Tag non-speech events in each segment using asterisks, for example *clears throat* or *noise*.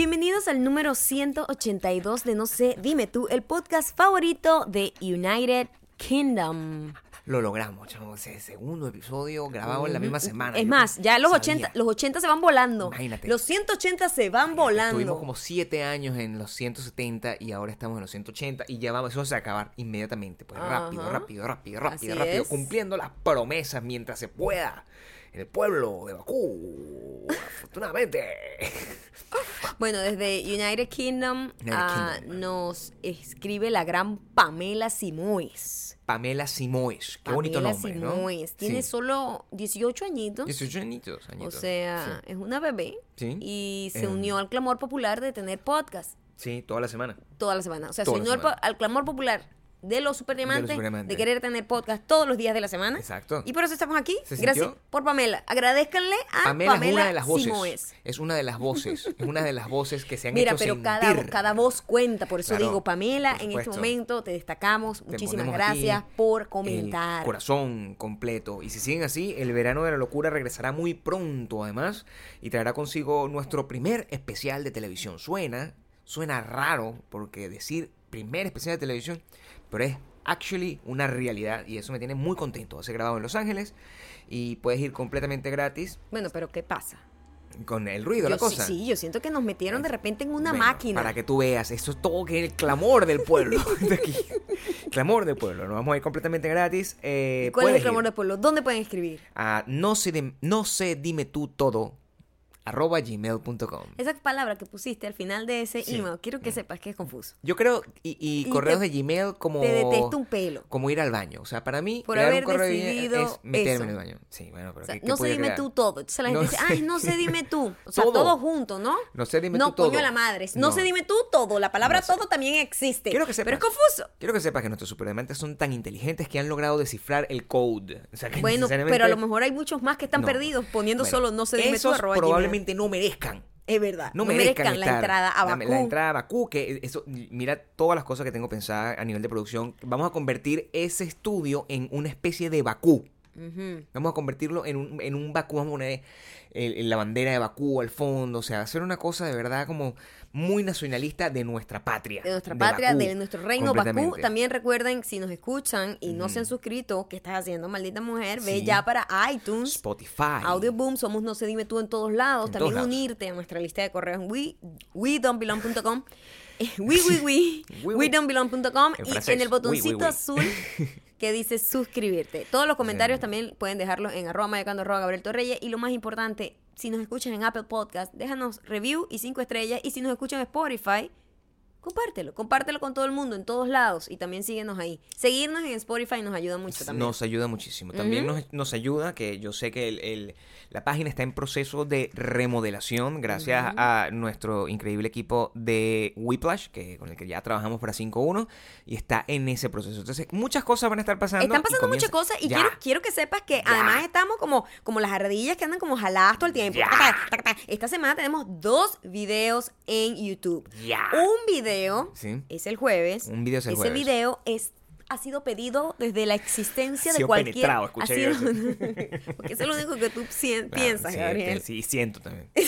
Bienvenidos al número 182 de No sé, dime tú, el podcast favorito de United Kingdom. Lo logramos, chamo. Ese segundo episodio grabado en la misma semana. Es Yo más, ya los sabía. 80, los 80 se van volando. Imagínate. Los 180 se van Tuvimos volando. como siete años en los 170 y ahora estamos en los 180 y ya vamos, eso se va a acabar inmediatamente. Pues rápido, rápido, rápido, rápido, Así rápido. es. Cumpliendo las promesas mientras se pueda. En el pueblo de Bakú. afortunadamente. *laughs* Bueno, desde United Kingdom, United ah, Kingdom. nos escribe la gran Pamela Simoes. Pamela Simoes. Qué bonito Pamela nombre, Simoes. ¿no? Tiene Sí. solo 18 añitos. 18 añitos, O añitos. sea, es una bebé. Sí. Y se unió al clamor popular de tener podcast Sí, toda la semana. toda la semana. O sea, se unió al clamor popular de los superdiamantes de, superdiamantes. querer tener podcast todos los días de la semana. Exacto. Y por eso estamos aquí. ¿Se Gracias por Pamela. Agradezcanle a Pamela, Pamela, es una de las voces. Simoes. Es una de las voces. Es una de las voces que se han Mira, hecho pero sentir. cada, cada voz cuenta, por eso Claro, digo, Pamela, en este momento te destacamos. Te Muchísimas gracias por El comentar. corazón completo. Y si siguen así, el verano de la locura regresará muy pronto, además, y traerá consigo nuestro primer especial de televisión. Suena, suena raro, porque decir primer especial de televisión, pero es actually una realidad y eso me tiene muy contento. Va a ser grabado en Los Ángeles y puedes ir completamente gratis Bueno, pero ¿qué pasa? con el ruido, Yo la sí- cosa. sí, yo siento que nos metieron de repente en una Bueno, máquina. Para que tú veas, esto es todo que es el clamor del pueblo. *laughs* de aquí. Clamor del pueblo. Nos vamos a ir completamente gratis. Eh, ¿Cuál es el clamor ir del pueblo? ¿Dónde pueden escribir? a no sé, dim- no sé, dime tú todo, arroba gmail.com. Esa palabra que pusiste al final de ese Sí. email, quiero que sepas que es confuso. Yo creo, y, y Y correos te- de Gmail como... Te detesto un pelo. Como ir al baño. O sea, para mí, Por haber un correo de Gmail decidido es meterme eso. en el baño. Sí, bueno, pero O sea, ¿qué- qué no sé, dime crear? tú todo. Entonces la gente No dice, ay, no sé, dime tú. *laughs* O sea, Todo. todo, junto, ¿no? No sé, dime no, tú todo. coño a la madre. No, No. sé, dime tú todo. La palabra No todo también existe. Quiero que sepas. Pero es confuso. Quiero que sepas que nuestros superdiamantes son tan inteligentes que han logrado descifrar el code. O sea, que Bueno, pero a lo mejor hay muchos más que están No. perdidos poniendo Bueno, solo no sé, dime tú, arroba no merezcan. Es verdad. no, No, merezcan, merezcan la entrada a la- Bakú. La, entrada a Bakú, que eso, mira todas las cosas que tengo pensadas a nivel de producción. Vamos a convertir ese estudio en una especie de Bakú. Vamos a convertirlo en un, en un Bakú, vamos a poner el- la bandera de Bakú al fondo, o sea, hacer una cosa de verdad como muy nacionalista de nuestra patria. de nuestra patria, Bakú, de nuestro reino Bakú. También recuerden, si nos escuchan y no se han suscrito, ¿qué estás haciendo, maldita mujer? Ve ya para iTunes. Spotify. Audio Boom, somos No se dime tú en todos lados. En También todos lados. unirte a nuestra lista de correos en we, wedon'tbelong.com. *laughs* We, we, we, *laughs* We, we. wedon'belong.com En y francés, en el we, botoncito we. azul *laughs* que dice suscribirte. Todos los comentarios Sí. también pueden dejarlos en arroba mayacando arroba Gabriel Torreyes. Y lo más importante, si nos escuchan en Apple Podcast, déjanos review y cinco estrellas. Y si nos escuchan en Spotify, compártelo. Compártelo con todo el mundo, en todos lados. Y también síguenos ahí. Seguirnos en Spotify nos ayuda mucho también. Nos ayuda muchísimo. También Ujú. nos, nos ayuda que yo sé que el- el- la página está en proceso de remodelación gracias Ujú. a nuestro increíble equipo de Whiplash, que, con el que ya trabajamos para 5.1 y está en ese proceso. Entonces, muchas cosas van a estar pasando. Están pasando muchas cosas y Ya. quiero, quiero que sepas que además estamos como, como las ardillas que andan como jaladas todo el tiempo. Ya. Esta semana tenemos dos videos en YouTube. Ya. Un video Sí. es el jueves. Un video es el Ese jueves. video es ha sido pedido desde la existencia Ha de sido cualquier penetrado, ha escuché sido- yo *laughs* porque eso es lo único que tú sien- Claro, piensas sí, Gabriel Sí, siento también. *laughs*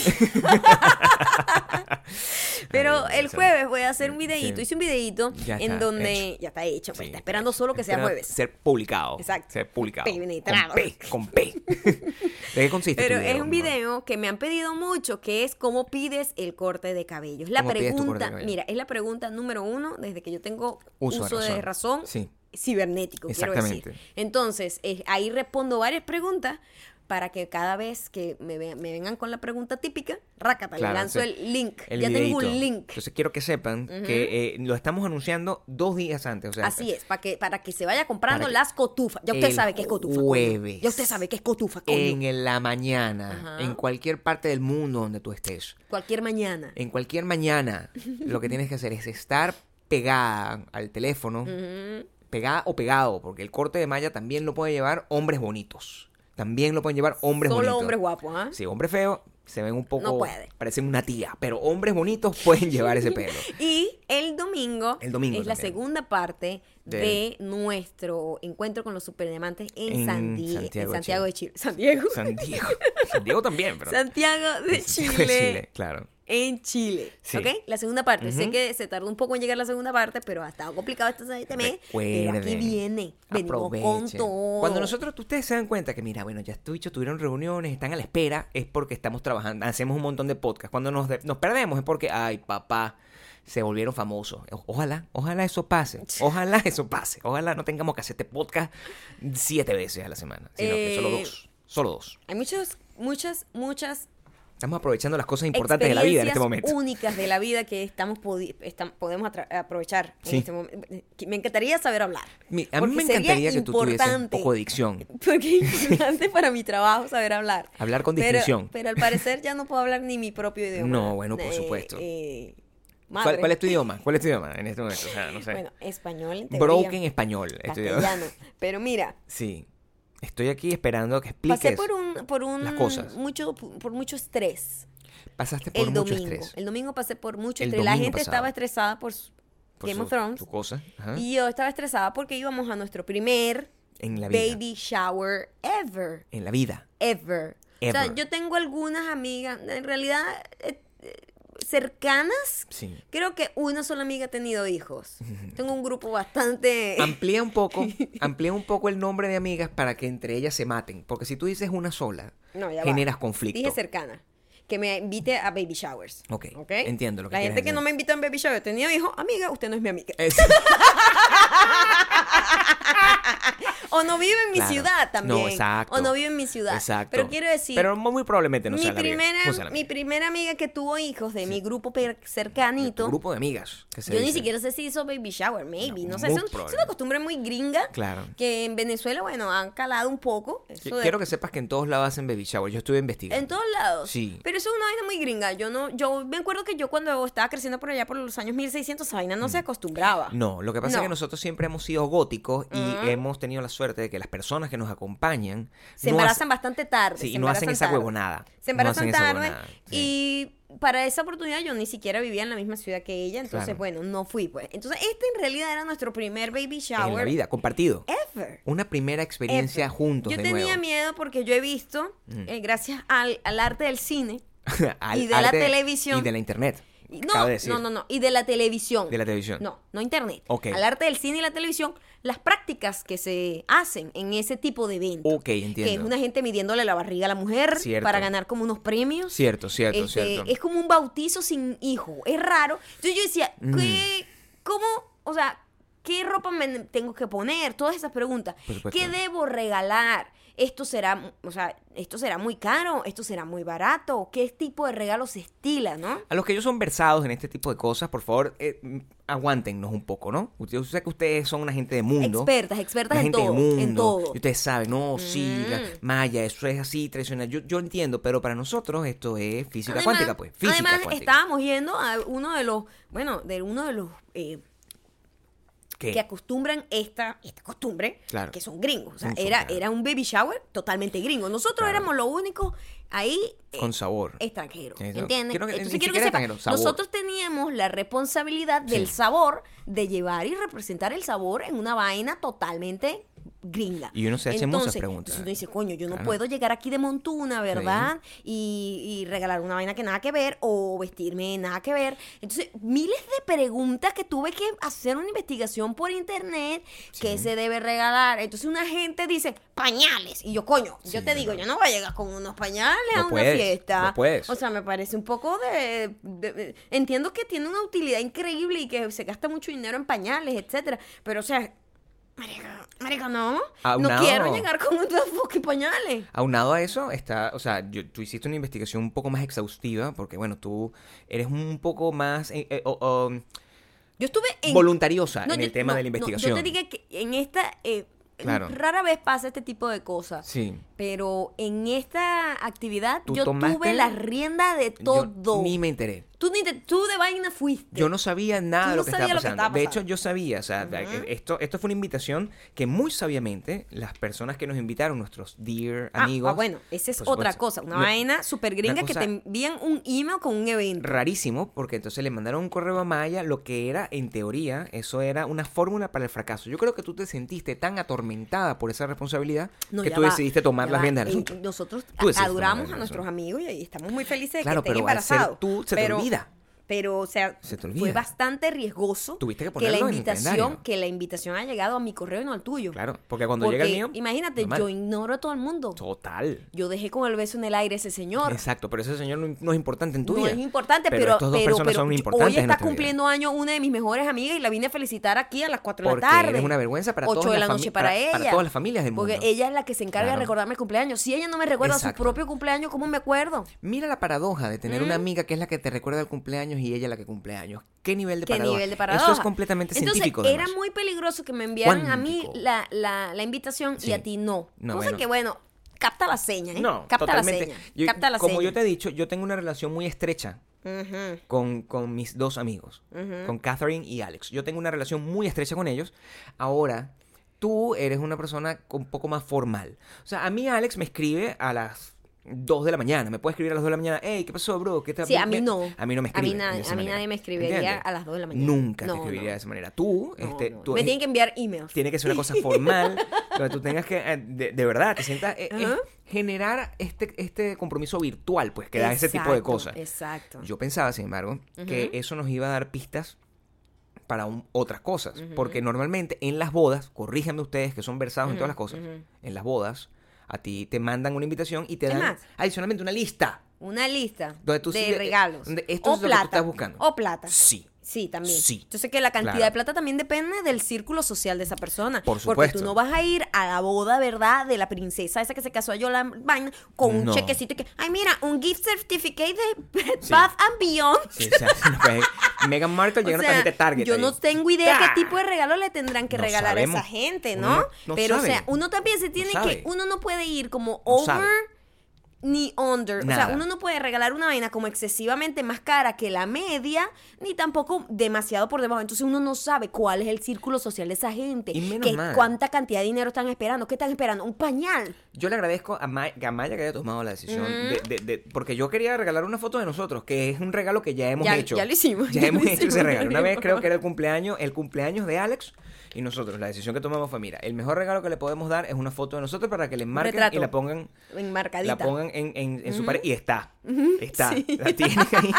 pero el jueves voy a hacer un videíto hice un videíto en donde hecho. ya está hecho pues, Sí, está esperando solo que sea jueves Ser publicado. Exacto. Ser publicado. Penetrado. Con P. Con P. *laughs* ¿De qué consiste Pero video, es un video que me han pedido mucho, que es cómo pides el corte de cabello. Es la ¿Cómo pides tu corte de pregunta, mira, es la pregunta número uno desde que yo tengo Uso uso, de de razón, Sí. cibernético, quiero decir. Exactamente. Entonces, eh, ahí respondo varias preguntas para que cada vez que me, ve- me vengan con la pregunta típica, rácata, Claro, le lanzo entonces, el link. el ya tengo un link. Entonces quiero que sepan que eh, lo estamos anunciando dos días antes. O sea, Así es, para que, para que se vaya comprando las cotufas. Ya usted sabe que es cotufa. coño. jueves. Ya usted sabe que es cotufa, coño. En la mañana, Ajá. en cualquier parte del mundo donde tú estés, Cualquier mañana. en cualquier mañana, lo que tienes que hacer es estar pegada al teléfono, pegada o pegado, porque el corte de malla también lo pueden llevar hombres bonitos. También lo pueden llevar hombres Solo bonitos. hombres guapos, ¿ah? Sí, hombres feos se ven un poco. No puede. Parecen una tía, pero hombres bonitos pueden llevar ese pelo. *laughs* Y el domingo, El domingo es la también. segunda parte Del- de nuestro encuentro con los superdiamantes en, En Santiago en de Santiago de Chile. *laughs* Santiago. San Diego. San Diego también, pero. Santiago de Santiago Chile. de Chile, claro. En Chile. Sí. ¿Ok? La segunda parte. Sé que se tardó un poco en llegar la segunda parte, pero ha estado complicado este, mes. Pero aquí viene. Venimos con todo. Cuando nosotros, ustedes se dan cuenta que, mira, bueno, ya estos bichos tuvieron reuniones, están a la espera, es porque estamos trabajando, hacemos un montón de podcasts. Cuando nos, de- nos perdemos es porque, ay, papá, se volvieron famosos. Ojalá, ojalá eso pase. *laughs* Ojalá eso pase. Ojalá no tengamos que hacer este podcast siete veces a la semana, sino que solo Eh, dos. Solo dos. Hay muchos, muchas, muchas Estamos aprovechando las cosas importantes de la vida en este momento. únicas de la vida que estamos podi- estam- podemos aprovechar en Sí. este momento. Me encantaría saber hablar. Mi- a mí me encantaría que tú tuvieses un poco de dicción. *laughs* Porque es importante para mi trabajo saber hablar. Hablar con distinción. Pero, al parecer ya no puedo hablar ni mi propio idioma. No, bueno, por Eh, supuesto. eh, ¿Cuál, es tu idioma? ¿Cuál es tu idioma en este momento? O sea, no sé. Bueno, español, en teoría, Broken español. castellano. *laughs* Pero mira, Sí. Estoy aquí esperando que expliques. pasé por un, por un las cosas. mucho, por mucho estrés. Pasaste por el mucho domingo. estrés. El domingo pasé por mucho El estrés. La gente pasado. estaba estresada por Game su- of Thrones. Tu cosa. ajá, Y yo estaba estresada porque íbamos a nuestro primer En la vida. baby shower ever. En la vida. Ever. O sea, Ever. yo tengo algunas amigas, en realidad, eh, eh, cercanas. Sí. Creo que una sola amiga ha tenido hijos. *laughs* Tengo un grupo bastante... Amplía un poco, *laughs* amplía un poco el nombre de amigas para que entre ellas se maten. Porque si tú dices una sola, No, va. generas conflicto. Dije cercana. Que me invite a baby showers. Ok, entiendo lo que La gente que no me invita a baby shower, he tenido hijos, amiga, usted no es mi amiga. Es- *laughs* O no vive en mi Claro. ciudad también. No, exacto. O no vive en mi ciudad. Exacto. Pero quiero decir, Pero muy probablemente no mi, sea la amiga. primera, No la mi amiga. primera amiga que tuvo hijos de mi grupo cercanito. grupo de amigas. que se Yo ni siquiera sé si hizo baby shower, maybe. No, No, sé, es, un- es probable. una costumbre muy gringa. Claro. Que en Venezuela, bueno, han calado un poco. Eso de- Quiero que sepas que en todos lados hacen baby shower. Yo estuve investigando. En todos lados. Sí. Pero eso es una vaina muy gringa. Yo no, yo me acuerdo que yo cuando estaba creciendo por allá por los años 1600, esa vaina no se acostumbraba. Mm. No, lo que pasa es que nosotros siempre hemos sido góticos y Ujú. hemos tenido la suerte de que las personas que nos acompañan Se no embarazan bastante tarde. Sí, y no hacen esa tarde. huevonada. Se embarazan tarde. huevonada, sí. Y para esa oportunidad yo ni siquiera vivía en la misma ciudad que ella. Entonces, Claro. bueno, no fui, pues. Entonces, este en realidad era nuestro primer baby shower. En la vida, compartido. Ever. Una primera experiencia Ever. juntos Yo de tenía nuevo. miedo porque yo he visto, eh, gracias al, al arte del cine, *laughs* Al y de la televisión. Y de la internet. no, no, no, no, y de la televisión. De la televisión. No, no internet. Ok. Al arte del cine y la televisión, las prácticas que se hacen en ese tipo de eventos. Ok, entiendo. Que es una gente midiéndole la barriga a la mujer Cierto. para ganar como unos premios. Cierto, cierto, Este, cierto. Es como un bautizo sin hijo. Es raro. Entonces yo decía, Mm. ¿qué, ¿cómo? O sea, ¿qué ropa me tengo que poner? Todas esas preguntas. ¿Qué debo regalar? Esto será, o sea, esto será muy caro, esto será muy barato. ¿Qué tipo de regalo se estila, no? A los que ellos son versados en este tipo de cosas, por favor, eh, aguántennos un poco, ¿no? Yo sé que ustedes son una gente de mundo. Expertas, expertas en gente todo, del mundo. en todo. Y ustedes saben, no, sí, la Mm. Maya, eso es así, tradicional. Yo, yo entiendo, pero para nosotros esto es física Además- cuántica, pues. Física además, cuántica. estábamos yendo a uno de los, bueno, de uno de los eh, ¿Qué? que acostumbran esta, esta costumbre, Claro. que son gringos. O sea, era, claro. era un baby shower totalmente gringo. Nosotros Claro. éramos lo único ahí eh, Con sabor. extranjero. Eso. ¿Entiendes? Quiero que- Entonces quiero que nosotros teníamos la responsabilidad del sabor, de llevar y representar el sabor en una vaina totalmente gringa. Y uno se hace muchas Entonces, preguntas. entonces uno dice, coño, yo no Claro. puedo llegar aquí de montuna, ¿verdad? Y, y regalar una vaina que nada que ver o vestirme nada que ver. Entonces, miles de preguntas que tuve que hacer una investigación por internet, que se debe regalar. Entonces, una gente dice, pañales. Y yo, coño, yo Sí, te digo, yo no voy a llegar con unos pañales a una puedes, fiesta. no puedes. O sea, me parece un poco de, de- de- Entiendo que tiene una utilidad increíble y que se gasta mucho dinero en pañales, etcétera. Pero, o sea, marica, marica, no. Aunado- No quiero llegar con unos fucking pañales. Aunado a eso, está, o sea, yo- tú hiciste una investigación un poco más exhaustiva, porque bueno, tú eres un poco más eh, eh, o- o, Yo estuve en... voluntariosa No, en yo- el tema no, de la no, investigación. yo te dije que en esta... eh, Claro. Rara vez pasa este tipo de cosas. Sí. Pero en esta actividad yo tuve la rienda de Yo todo. ni me enteré. Tú, ni te- tú de vaina fuiste. Yo no sabía nada de no lo que estaba sabías lo que pasando. De hecho, yo sabía, o sea, eh, esto, esto fue una invitación que muy sabiamente las personas que nos invitaron, nuestros dear Ah, amigos. ah, bueno, esa es otra cosa. Una No- vaina súper gringa que te envían un email con un evento. rarísimo, porque entonces le mandaron un correo a Maya, lo que era, en teoría, eso era una fórmula para el fracaso. Yo creo que tú te sentiste tan atormentada por esa responsabilidad No, que tú va, decidiste tomar las riendas del asunto. Nosotros adoramos a nuestros amigos y estamos muy felices de Claro, que estén embarazados. tú, se te pero, olvida. Pero, o sea, Se fue bastante riesgoso Tuviste que la ponerlo en invitación, calendario. que la invitación ha llegado a mi correo y no al tuyo. Claro, porque cuando llega el Porque, mío. Imagínate, normal. yo ignoro a todo el mundo. Total. Yo dejé con el beso en el aire a ese señor. Exacto, pero ese señor no, no es importante en tu No vida. es importante, pero, estos dos pero, son importantes hoy en está cumpliendo año una de mis mejores amigas y la vine a felicitar aquí a las 4 de Porque la tarde. eres una vergüenza para 8 todas de las la noche para, para- ella. para todas las familias del Porque mundo. ella es la que se encarga Claro. de recordarme el cumpleaños. Si ella no me recuerda Exacto. su propio cumpleaños, ¿cómo me acuerdo? Mira la paradoja de tener una amiga que es la que te recuerda el cumpleaños y ella la que cumple años. ¿Qué nivel de ¿Qué paradoja? nivel de paradoja? Eso es completamente Entonces, científico. era además. muy peligroso que me enviaran a mí la, la, la invitación Sí. y a ti no. No, Cosa bueno. que, bueno, capta la seña, ¿eh? No, capta totalmente. la seña. Yo- capta la como seña. yo te he dicho, yo tengo una relación muy estrecha con, con mis dos amigos, con Catherine y Alex. Yo tengo una relación muy estrecha con ellos. Ahora, tú eres una persona un poco más formal. O sea, a mí Alex me escribe a las 2 de la mañana. Me puede escribir a las 2 de la mañana. Hey, ¿qué pasó, bro? ¿Qué tal? Sí, a mí no. A mí no me A mí escribe. nadie- de esa a mí nadie me escribiría ¿Entiendes? a las 2 de la mañana. Nunca No, te escribiría no. de esa manera. Tú, No, este, tú- me tienen que enviar emails. tiene que ser una cosa formal, *laughs* donde tú tengas que, eh, de, de verdad, te sientas, eh, generar este, este compromiso virtual, pues, que da ese tipo de cosas. Exacto. Yo pensaba, sin embargo, que eso nos iba a dar pistas para un- otras cosas. Porque normalmente en las bodas, corríjanme ustedes que son versados en todas las cosas, en las bodas, a ti te mandan una invitación y te dan más. adicionalmente una lista. Una lista Donde tú de sí- regalos. donde esto o es lo que tú plata. estás buscando. O plata. Sí. Sí, también. Sí. Entonces que la cantidad Claro. de plata también depende del círculo social de esa persona. Por Porque supuesto. tú no vas a ir a la boda, ¿verdad? De la princesa esa que se casó a Yola vaina con un No. chequecito y que, ay, mira, un gift certificate de Bath and Beyond. Sí, o sea, *laughs* no, pues, Meghan Markle O llega una sea, tarjeta de Target. yo ahí. no tengo idea ¡Ah! qué tipo de regalo le tendrán que No regalar sabemos. a esa gente, ¿no? Pero, sabe. o sea, uno también se tiene que, uno no puede ir como over. Ni under. O sea, uno no puede regalar una vaina como excesivamente más cara que la media, ni tampoco demasiado por debajo. Entonces uno no sabe cuál es el círculo social de esa gente. Y menos qué- mal. cuánta cantidad de dinero están esperando. ¿Qué están esperando? Un pañal. Yo le agradezco a, Ma- a Maya que haya tomado la decisión. de, de- de- porque yo quería regalar una foto de nosotros, que es un regalo que ya hemos Ya- hecho. ya lo hicimos, Ya, ya hemos hecho ese regalo. Una vez creo que era el cumpleaños, el cumpleaños de Alex. Y nosotros, la decisión que tomamos fue, mira, el mejor regalo que le podemos dar es una foto de nosotros para que le marquen y la pongan Enmarcadita. la pongan en, en- en su pared y está. Está. sí. La tienen *laughs* ahí.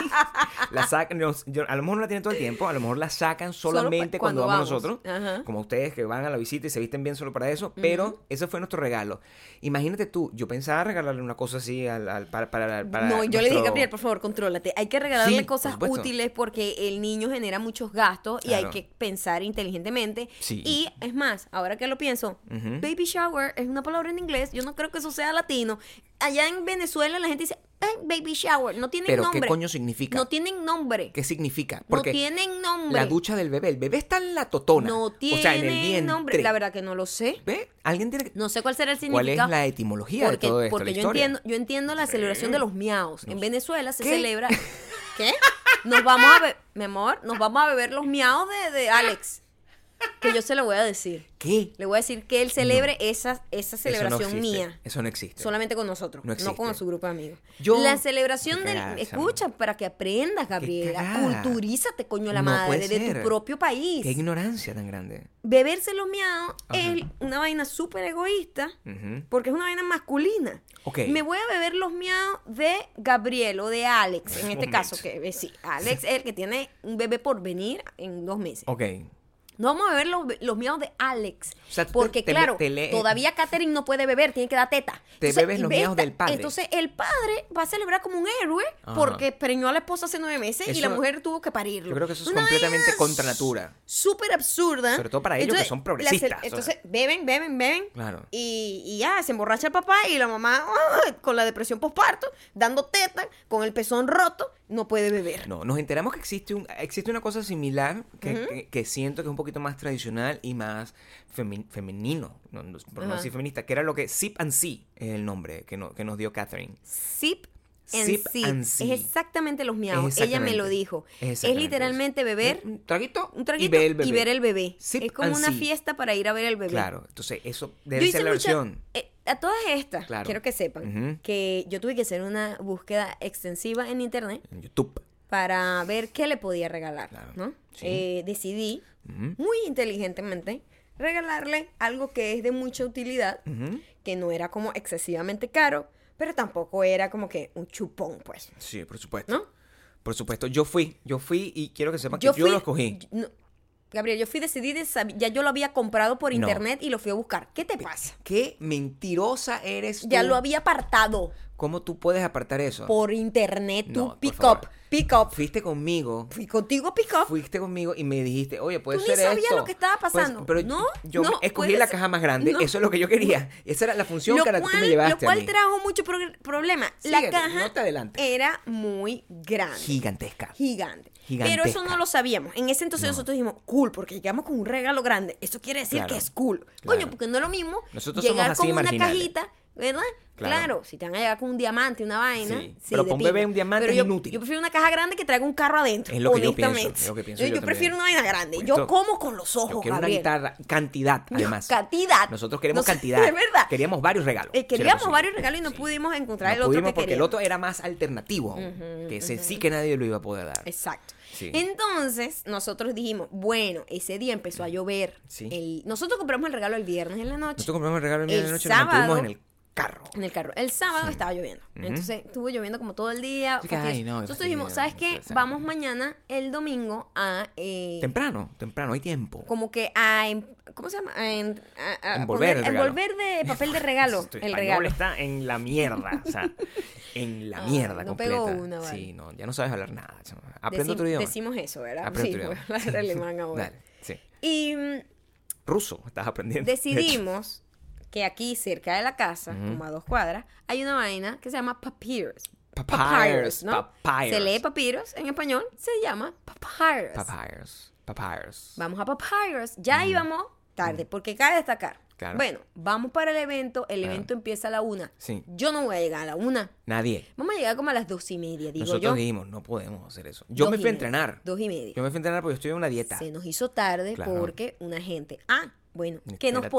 La sacan. yo- a lo mejor no la tienen todo el tiempo. A lo mejor la sacan Solo solamente cuando, cuando vamos, vamos. nosotros. Ajá. Como ustedes que van a la visita y se visten bien solo para eso. Pero ese fue nuestro regalo. Imagínate tú. Yo pensaba regalarle una cosa así al, al- para, para, para no, yo le dije, Gabriel, por favor, contrólate. Hay que regalarle Sí, cosas útiles porque el niño genera muchos gastos y hay que pensar inteligentemente. Sí. Y es más, ahora que lo pienso, baby shower es una palabra en inglés. Yo no creo que eso sea latino. Allá en Venezuela la gente dice, "Eh, baby shower. No tienen Pero, nombre. ¿qué coño significa? No tienen nombre. ¿Qué significa? no Porque tienen nombre. la ducha del bebé. El bebé está en la totona. no o tienen sea, en el vientre. nombre. La verdad que no lo sé. ¿Ve? Alguien tiene que... No sé cuál será el ¿Cuál significado. es la etimología porque, de todo esto? porque la yo entiendo, yo entiendo la celebración de los miaos. En Venezuela se ¿Qué? celebra. *laughs* ¿Qué? Nos vamos a beber, mi amor, nos vamos a beber los miaos de, de Alex. Que yo se lo voy a decir. ¿Qué? Le voy a decir que él celebre esa, esa Eso no celebración mía. Eso no existe. Solamente con nosotros, No no, con su grupo de amigos. Yo- la celebración del. Escucha, para que aprendas, Gabriela. Culturízate, coño, la madre, de tu propio país. Qué ignorancia tan grande. Beberse los miaos Ajá. es una vaina súper egoísta. Porque es una vaina masculina. Ok. Me voy a beber los miaos de Gabriel o de Alex, en este *laughs* caso, que eh, sí, Alex es el que tiene un bebé por venir en dos meses. Ok. No vamos a beber los, los miaos de Alex. O sea, porque, te- claro, te todavía Catherine no puede beber, tiene que dar teta. Te bebes los esta- del padre. Entonces, el padre va a celebrar como un héroe Ajá. porque preñó a la esposa hace nueve meses y la mujer tuvo que parirlo. Yo creo que eso es Una completamente contra natura. Súper absurda. Sobre todo para ellos que son progresistas. Entonces, beben, beben, beben. Claro. Y, y ya, se emborracha el papá y la mamá ¡ah! con la depresión postparto, dando teta, con el pezón roto, no puede beber. No, nos enteramos que existe un, existe una cosa similar que, que- que siento que es un poquito más tradicional y más femi- femenino, no, no- por no decir feminista, que era lo que Sip and See es el nombre que, no- que nos dio Catherine. Sip and Sip sip. and. Es exactamente los miaos. Ella me lo dijo. Es Es, literalmente beber Un traguito, un traguito y ver el bebé. el bebé. Sip es como una fiesta para ir a ver el bebé. Claro, entonces eso debe ser la mucha- versión. eh, a todas estas, Claro. quiero que sepan que yo tuve que hacer una búsqueda extensiva en internet En YouTube. para ver qué le podía regalar, Claro. ¿no? Sí. Eh, decidí, muy inteligentemente, regalarle algo que es de mucha utilidad, que no era como excesivamente caro, pero tampoco era como que un chupón, pues, Sí, por supuesto. ¿no? Por supuesto. Yo fui, yo fui y quiero que sepan que Yo lo escogí. no, Gabriel, yo fui decidida, ya yo lo había comprado por No. internet y lo fui a buscar. ¿Qué te pasa? Qué mentirosa eres tú. Ya lo había apartado ¿Cómo tú puedes apartar eso? por internet, tú No, pick up, pick up. Fuiste conmigo. Fui contigo pick up. Fuiste conmigo y me dijiste, oye, puede Tú ni ser sabías esto. lo que estaba Pues, pasando. pero No, yo no, escogí la ser. caja más grande. No. Eso es lo que yo quería. Esa era la función que, tú me llevaste lo cual a mí. trajo mucho pro- problema. Síguete, la caja no te adelantes. era muy grande. Gigantesca. Gigante. Gigantesca. Pero eso no lo sabíamos. En ese entonces No. nosotros dijimos, cool, porque llegamos con un regalo grande. Eso quiere decir Claro, que es cool. claro. Coño, porque no es lo mismo Nosotros llegar con una marginales. cajita, ¿verdad? Claro. Claro. si te van a llegar con un diamante, una vaina. Sí, sí, pero para un bebé un diamante Pero es yo, inútil. Yo prefiero una caja grande que traiga un carro adentro. Es lo que yo pienso, honestamente. es lo que pienso yo, yo yo prefiero una vaina grande. Pues yo como con los ojos, Yo quiero una guitarra, cantidad, No, además. cantidad. Nosotros queremos No *laughs* cantidad. de verdad. Queríamos varios regalos. Eh, queríamos varios regalos y no Sí. pudimos encontrar No el otro pudimos que porque el otro era más alternativo. que ese sí que nadie lo iba a poder dar. Exacto. Sí. Entonces, nosotros dijimos, bueno, ese día empezó a llover. Sí. El- nosotros compramos el regalo el viernes en la noche. Nosotros compramos el regalo el viernes El de noche y nos mantuvimos sábado- en el carro. En el carro. El sábado estaba lloviendo. Entonces estuvo lloviendo como todo el día. Ay, no, Entonces dijimos, ¿sabes qué? Vamos mañana, el domingo, a. eh, Temprano, temprano, hay tiempo. como que a. em- ¿Cómo se llama? A, en- a- a Envolver el poner- envolver de papel de regalo. *laughs* El regalo. está en la mierda, o sea, en la Ay, mierda no completa. pegó una, vale. Sí, no, ya no sabes hablar nada. Aprende otro idioma. Decimos eso, ¿verdad? Aprende sí, otro voy idioma. a *laughs* hablar alemán *laughs* ahora. Dale, sí. Y mm, Ruso, estás aprendiendo. decidimos que aquí cerca de la casa, como a dos cuadras, hay una vaina que se llama papyrus. Papyrus, ¿no? papyrus. Se lee papyrus en español, se llama papyrus. Papyrus. Papyrus. Vamos a papyrus. Ya íbamos tarde, porque cabe destacar. Claro. Bueno, vamos para el evento. El Claro. evento empieza a la una. Sí. Yo no voy a llegar a la una. Nadie. Vamos a llegar como a las dos y media, digo Nosotros yo. dijimos, no podemos hacer eso. Yo Dos me fui a entrenar. Dos y media. Yo me fui a entrenar porque yo estoy en una dieta. Se nos hizo tarde Claro. porque una gente. Ah, bueno, ¿qué nos Espérate.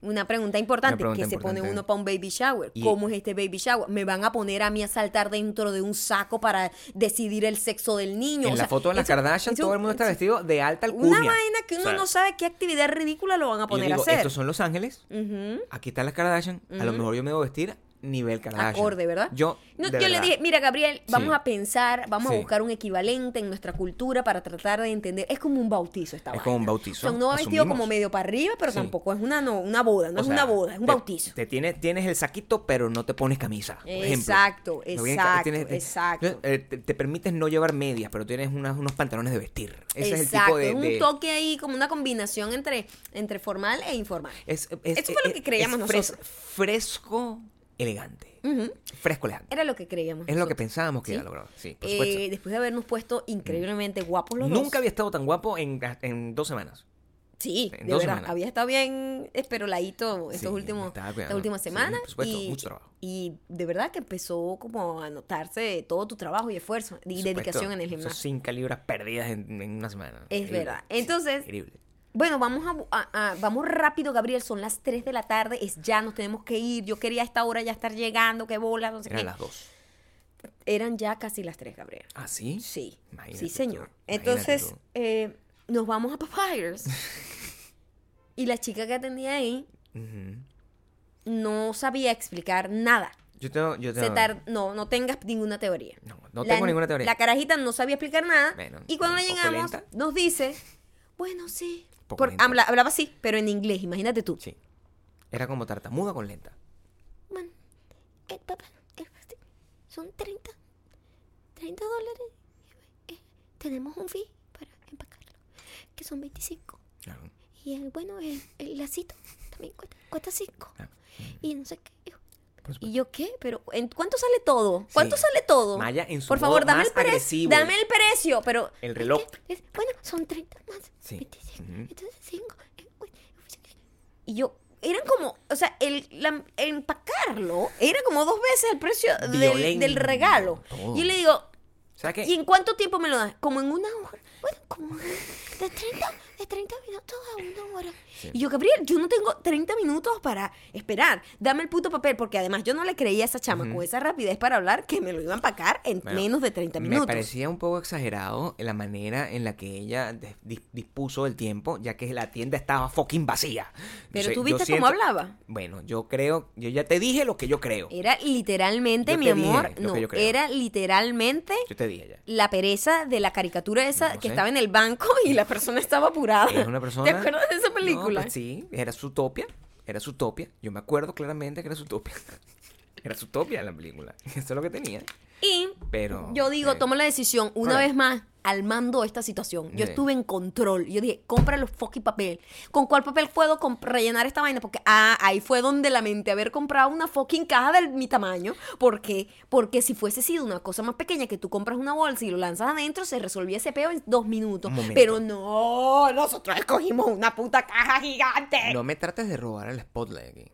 Una pregunta importante, Una pregunta que se pone uno para un baby shower. Y- ¿Cómo es este baby shower? ¿Me van a poner a mí a saltar dentro de un saco para decidir el sexo del niño? En O la sea, foto de las Kardashian, eso- todo el mundo está vestido de alta alcurnia. Una vaina que uno O sea, no sabe qué actividad ridícula lo van a yo poner digo, a hacer. estos son Los Ángeles, aquí están las Kardashian, a lo mejor yo me debo vestir nivel Kardashian. Acorde, ¿verdad? Yo, No, yo le dije, mira, Gabriel, vamos Sí. a pensar, vamos Sí. a buscar un equivalente en nuestra cultura para tratar de entender. Es como un bautizo esta Es vaina. como un bautizo, O sea, uno va vestido como medio para arriba, pero Sí. tampoco es una, no, una boda, no O es sea, una boda, es un te- bautizo. Te tienes, tienes el saquito, pero no te pones camisa. Por ejemplo. Exacto, exacto, tienes- eh, exacto. eh, te, te permites no llevar medias, pero tienes unas- unos pantalones de vestir. Ese es el Exacto, tipo de. es un toque ahí, como una combinación entre, entre formal e informal. es- es- Eso fue lo que creíamos nosotros. Fresco, elegante. Fresco, elegante. Era lo que creíamos. Es lo que pensábamos que Sí. iba a lograr. Sí, por supuesto. Eh, después de habernos puesto increíblemente guapos los dos. Nunca había estado tan guapo en, en dos semanas. Sí, En de dos verdad. semanas. Había estado bien esperoladito Sí, estos me últimos, estas últimas Sí, semanas. por supuesto, y, mucho trabajo. y de verdad que empezó como a notarse todo tu trabajo y esfuerzo y dedicación en el gimnasio. cinco libras perdidas en, en una semana. Es Increíble. verdad. Sí, Entonces, increíble. Bueno, vamos a, bu- a- a- vamos rápido, Gabriel. Son las 3 de la tarde. Es ya, nos tenemos que ir. Yo quería a esta hora ya estar llegando. Qué bola, no sé Eran qué. las dos. Eran ya casi las 3, Gabriel. ¿Ah, sí? Sí, Imagínate sí, señor. Entonces, eh, nos vamos a Papyrus. *laughs* y la chica que atendía ahí no sabía explicar nada. Yo tengo. Yo Se tengo no, no tengas ninguna teoría. no, no La- tengo ninguna teoría. La carajita no sabía explicar nada. Bueno, y cuando llegamos, nos dice, bueno, sí. Por- habla- hablaba así, pero en inglés, imagínate tú. Sí. Era como tartamuda con lenta. Bueno, el papá, el pastel, son 30, 30 dólares. Eh, tenemos un fee para empacarlo, que son 25. Claro. Y el, bueno, el, el lacito también cuesta, cuesta 5. claro. Y no sé qué. ¿Y yo qué? ¿Pero en cuánto sale todo? ¿Cuánto Sí. sale todo? Maya en su Por favor, dame el precio. Dame el precio, pero El reloj. Es- bueno, son 30 más Sí. 25. Ujú. Entonces 5. y yo eran como, o sea, el, la- empacarlo era como dos veces el precio del, del regalo. todo. Y yo le digo. ¿y en cuánto tiempo me lo das? Como en una hora. Bueno, como de 30, de 30 minutos a una hora. Y yo, Gabriel, yo no tengo 30 minutos para esperar. Dame el puto papel, porque además yo no le creía a esa chama con esa rapidez para hablar que me lo iban a empacar en Bueno, menos de 30 Me minutos. parecía un poco exagerado la manera en la que ella dis- dis- dispuso el tiempo, ya que la tienda estaba fucking vacía. Pero tú viste siento- cómo hablaba. Bueno, yo creo, yo ya te dije lo que yo creo. Era literalmente, Yo mi amor, no, era literalmente Yo te dije ya. la pereza de la caricatura esa No que sé. estaba en el banco y la persona estaba apurada. Es una persona. ¿Te acuerdas de esa No, película? pues sí, era Zootopia. Era Zootopia. Yo me acuerdo claramente que era Zootopia. *laughs* Era Zootopia la película. *laughs* Eso es lo que tenía. Y Pero. yo digo, eh, tomo la decisión una vez más al mando de esta situación. Yo Sí. estuve en control. Yo dije, compra los fucking papel. ¿Con cuál papel puedo rellenar esta vaina? Porque ah, ahí fue donde lamenté haber comprado una fucking caja de mi tamaño. ¿Por qué? Porque si fuese sido una cosa más pequeña que tú compras una bolsa y lo lanzas adentro, se resolvía ese peo en dos minutos. Pero no, nosotros escogimos una puta caja gigante. No me trates de robar el spotlight aquí.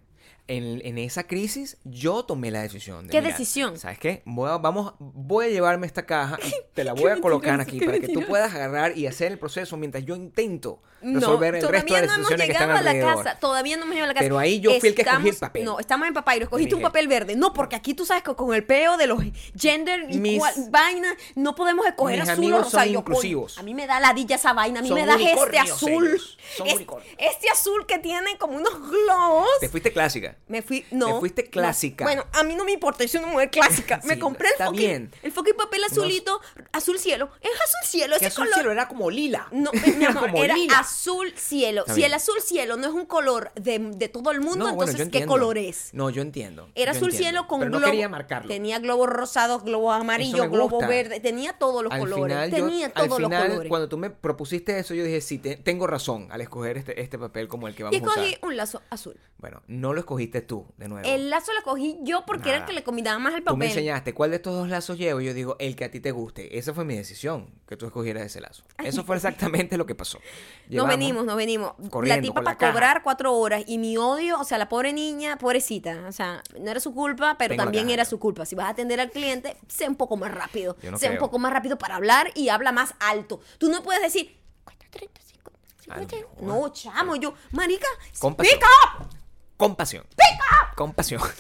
En, en esa crisis, yo tomé la decisión. De, ¿Qué mira, decisión? ¿Sabes qué? Voy a, vamos, voy a llevarme esta caja y *laughs* te la voy a colocar aquí para que tú puedas agarrar y hacer el proceso mientras yo intento No, resolver el todavía resto de las no hemos situaciones que están llegado a la alrededor. casa. Todavía no hemos llegado a la casa. Pero ahí yo fui el que escogí el papel. No, estamos en papel. Escogiste un papel verde. No, porque aquí tú sabes que con el peo de los gender y Mis- cual- vaina, no podemos escoger mis azul o rosa. son Yo, coño, inclusivos. a mí me da ladilla esa vaina. A mí Son me das este azul. Son Es- este azul que tiene como unos globos. Te fuiste clásica. Me fui, no. Te fuiste no. clásica. Bueno, a mí no me importa, yo soy una mujer clásica. *laughs* me compré el está fucking, bien. el fucking papel azulito, azul cielo. Es azul cielo, ese azul color. cielo era como lila. No, *laughs* mi amor, era lila. azul cielo. Está si bien. el azul cielo no es un color de, de todo el mundo, No, entonces yo ¿qué color es? No, yo entiendo. Era yo azul entiendo. cielo con Pero globo. no quería marcarlo. Tenía globos rosados, globos amarillos, globos verdes. Tenía todos los al colores. Final, yo- tenía al todos final, los colores. cuando tú me propusiste eso, yo dije, sí, te- tengo razón al escoger este, este papel como el que Y vamos a escogí usar. un lazo azul. Bueno, no lo tú, de nuevo. El lazo lo cogí yo porque era el que le combinaba más el Tú me papel. enseñaste cuál de estos dos lazos llevo y yo digo, el que a ti te guste. Esa fue mi decisión, que tú escogieras ese lazo. Eso fue exactamente lo que pasó. *laughs* Nos venimos, nos venimos. la tipa la para cobrar cuatro horas y mi odio, o sea, la pobre niña, pobrecita, o sea, no era su culpa, pero Tengo también era su culpa. Si vas a atender al cliente, sé un poco más rápido, no sé un poco más rápido para hablar y habla más alto. Tú no puedes decir, Cuesta 30, 50, A lo 50. mejor. no, chamo, yo, marica, Compasión. up. Compasión. Compasión. *laughs*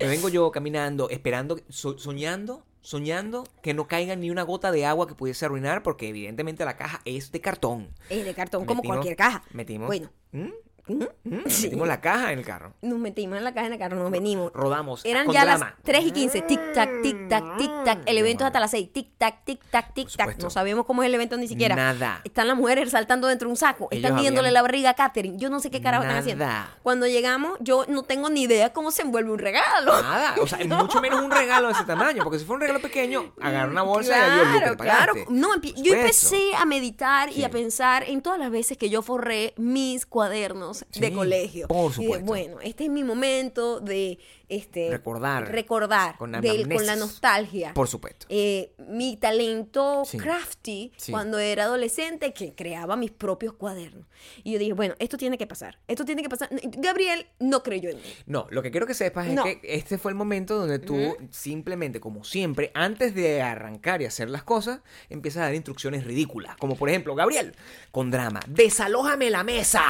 Me vengo yo caminando, esperando, so- soñando, soñando que no caiga ni una gota de agua que pudiese arruinar, porque evidentemente la caja es de cartón. Es de cartón, como Metimos- cualquier caja. Metimos. Bueno, ¿Mm? ¿Mm? ¿Mm? Sí. Metimos la caja en el carro. nos metimos en la caja en el carro, nos venimos. Rodamos. Eran con ya drama. las 3 y 15, tic tac, tic tac, tic tac. El evento es hasta las 6, tic tac, tic tac, tic tac. No sabemos cómo es el evento ni siquiera. Nada. Están las mujeres saltando dentro de un saco. Ellos Están viéndole habían- la barriga a Katherine. Yo no sé qué carajo están haciendo. Cuando llegamos, yo no tengo ni idea cómo se envuelve un regalo. Nada, o sea, *laughs* mucho menos un regalo de ese tamaño, porque si fue un regalo pequeño, agarra una bolsa y adiós, te Claro. No, yo empecé a meditar y a pensar en todas las veces que yo forré mis cuadernos de Sí, colegio. por Y de, supuesto. bueno, este es mi momento de este Recordar. recordar Con del- con la nostalgia. Por supuesto. Eh, mi talento Sí. crafty Sí. cuando era adolescente que creaba mis propios cuadernos. Y yo dije, bueno, esto tiene que pasar. Esto tiene que pasar. Gabriel no creyó en mí. No, lo que quiero que sepas No. es que este fue el momento donde tú simplemente, como siempre, antes de arrancar y hacer las cosas, empiezas a dar instrucciones ridículas. Como por ejemplo, Gabriel, con drama, desalójame la mesa.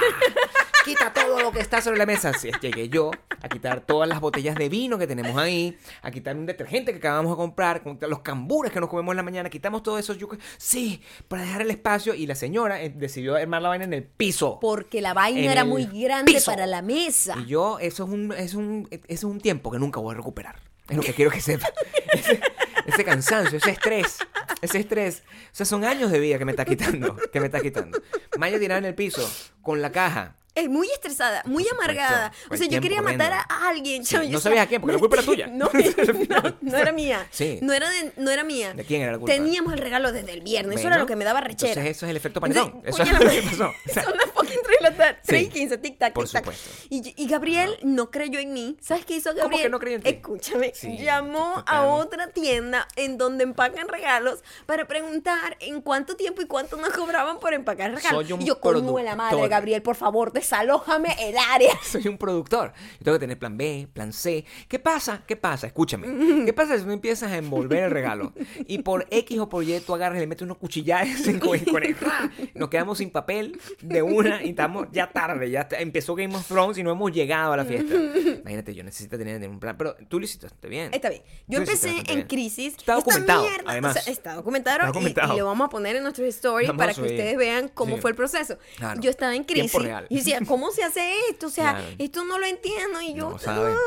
Quita todo lo que está sobre la mesa. Así es, llegué yo a quitar todas las botellas de vino que tenemos ahí, a quitar un detergente que acabamos de comprar, los cambures que nos comemos en la mañana, quitamos todo eso. Yo, sí, para dejar el espacio. Y la señora eh, decidió armar la vaina en el piso. Porque la vaina era muy grande piso. para la mesa. Y yo, eso es un, es un, es un tiempo que nunca voy a recuperar. Es lo que quiero que sepa. *laughs* Ese, ese cansancio, ese estrés, ese estrés. O sea, son años de vida que me está quitando, que me está quitando. Maya tirada en el piso, con la caja. Es muy estresada, muy amargada. O sea, yo quería matar a alguien. Sí, no sabías a quién, porque la culpa era tuya. *laughs* No, *laughs* no, no era mía. Sí. No era, de- no era mía. ¿De quién era la culpa? Teníamos el regalo desde el viernes. eso era lo que me daba rechera. entonces eso es el efecto panetón. *laughs* Eso es lo que pasó. Son las fucking 3 de la tarde. 3 y Sí, 15, tic tac, por tic tac. supuesto. Y, y Gabriel no creyó en mí. ¿Sabes qué hizo ¿Cómo Gabriel? que no creyó en ti? Escúchame. Sí, llamó a otra tienda en donde empacan regalos para preguntar en cuánto tiempo y cuánto nos cobraban por empacar regalos. Soy un y yo, coño de la madre. Gabriel, por favor, te desalójame el área. *laughs* soy un productor. Yo tengo que tener plan B, plan C. ¿Qué pasa? ¿Qué pasa? Escúchame. ¿Qué pasa si tú empiezas a envolver el regalo y por X o por Y tú agarras y le metes unos cuchillajes en- con, con el- ¡ra! Nos quedamos sin papel de una y estamos ya tarde. Ya empezó Game of Thrones y no hemos llegado a la fiesta. Imagínate, yo necesito tener un plan. Pero tú lo hiciste bien. Está bien. Yo empecé bastante en bien. crisis. Está documentado, mierda, además. o sea, está documentado, Está y- documentado. Y, lo vamos a poner en nuestro story Vamos para que ustedes vean cómo Sí. fue el proceso. Claro. Yo estaba en Tiempo crisis. real. Y decía, ¿cómo se hace esto? O sea, Claro. esto no lo entiendo. Y yo. No sabe. "Ah",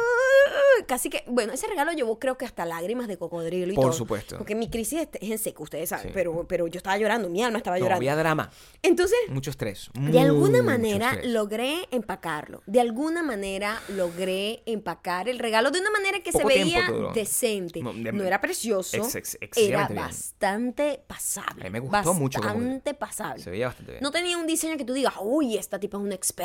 Casi que. Bueno, ese regalo llevó, creo que hasta lágrimas de cocodrilo y Por todo. supuesto. Porque mi crisis es es en seco, ustedes saben. Sí. Pero, pero yo estaba llorando, mi alma estaba No, llorando. había drama. Entonces, Mucho estrés. de alguna mucho manera estrés. logré empacarlo. De alguna manera logré empacar el regalo de una manera que Poco se veía decente. No, de- No era precioso. Ex- ex- era bien. bastante pasable. A mí me gustó mucho cómo- Bastante pasable. Se veía bastante bien. No tenía un diseño que tú digas, uy, esta tipa es una experta,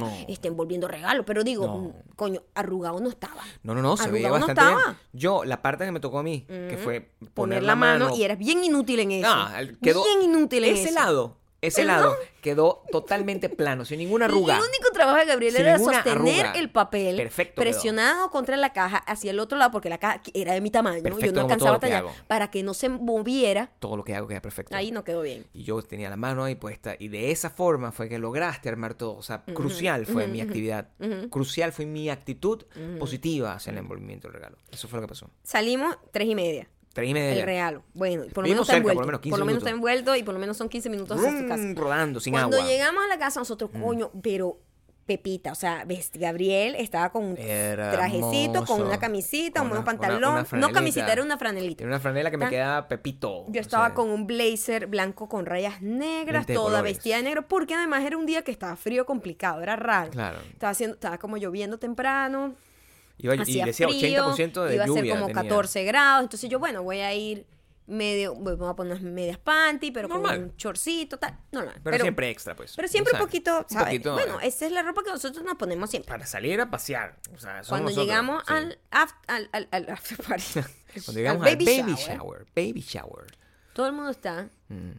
No. está envolviendo regalos. Pero digo, No. mm, coño, arrugado no estaba. No, no, no, se veía Arrugado no bastante bien. estaba. Yo, la parte que me tocó a mí, que fue Poner, la mano, y eras bien inútil en eso. Ah, quedó bien inútil en ese eso. lado, ese El lado quedó totalmente plano, sin ninguna arruga. El único trabajo de Gabriel Sin era sostener arruga. el papel Perfecto quedó. presionado contra la caja hacia el otro lado, porque la caja era de mi tamaño. Perfecto yo no alcanzaba a tallar. Para que no se moviera, Todo lo que hago queda perfecto. ahí no quedó bien. Y yo tenía la mano ahí puesta. Y de esa forma fue que lograste armar todo. O sea, crucial fue mi actividad. Crucial fue mi actitud positiva hacia el envolvimiento del regalo. Eso fue lo que pasó. Salimos tres y media. Tres y media. El ya. regalo. Bueno, por lo Vivimos menos está cerca, por lo envuelto. menos 15 Por lo menos está minutos. envuelto y por lo menos son 15 minutos hacia tu casa. Brum, rodando, sin Cuando agua. Mm. llegamos a la casa, nosotros, coño, pero Pepita, o sea, ves, Gabriel estaba con un trajecito, con una camisita, Con unos una- una- pantalones. una no franelita. camisita, era una franelita. Era una franela que me quedaba pepito. Yo estaba con un blazer blanco con rayas negras, Lente de toda colores. vestida de negro, porque además era un día que estaba frío, complicado, era raro. Claro. Estaba haciendo, estaba como lloviendo temprano, Iba- y decía frío, 80% de iba a ser como tenía. 14 grados, entonces yo, bueno, voy a ir medio, voy a poner medias panty, pero Normal. con un chorcito, tal, no, no, Pero, siempre extra, pues. pero siempre un ¿sabes? poquito, Un ¿sabes? poquito, bueno, esa es la ropa que nosotros nos ponemos siempre. para salir a pasear. O sea, Cuando nosotros, llegamos sí. al, af- al, al, al after party, *laughs* Cuando llegamos al baby, baby shower. shower. Baby shower. todo el mundo está Mm.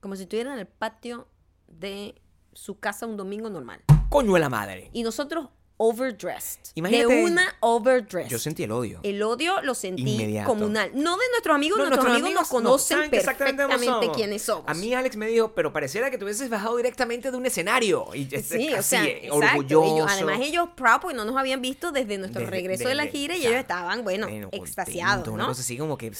como si estuviera en el patio de su casa un domingo normal. Coño de la madre. Y nosotros overdressed. Imagínate- de una overdressed. Yo sentí el odio. El odio lo sentí Inmediato. comunal. No de nuestros amigos, No, nuestros, amigos, nos no, conocen exactamente perfectamente, somos. quiénes somos. A mí Alex me dijo, pero pareciera que tú hubieses bajado directamente de un escenario. Y Sí, así, o sea, eh, orgulloso. Ellos- además ellos proud porque no nos habían visto desde nuestro Desde- regreso de la gira y ellos estaban, bueno, extasiados, Una ¿no? cosa así como que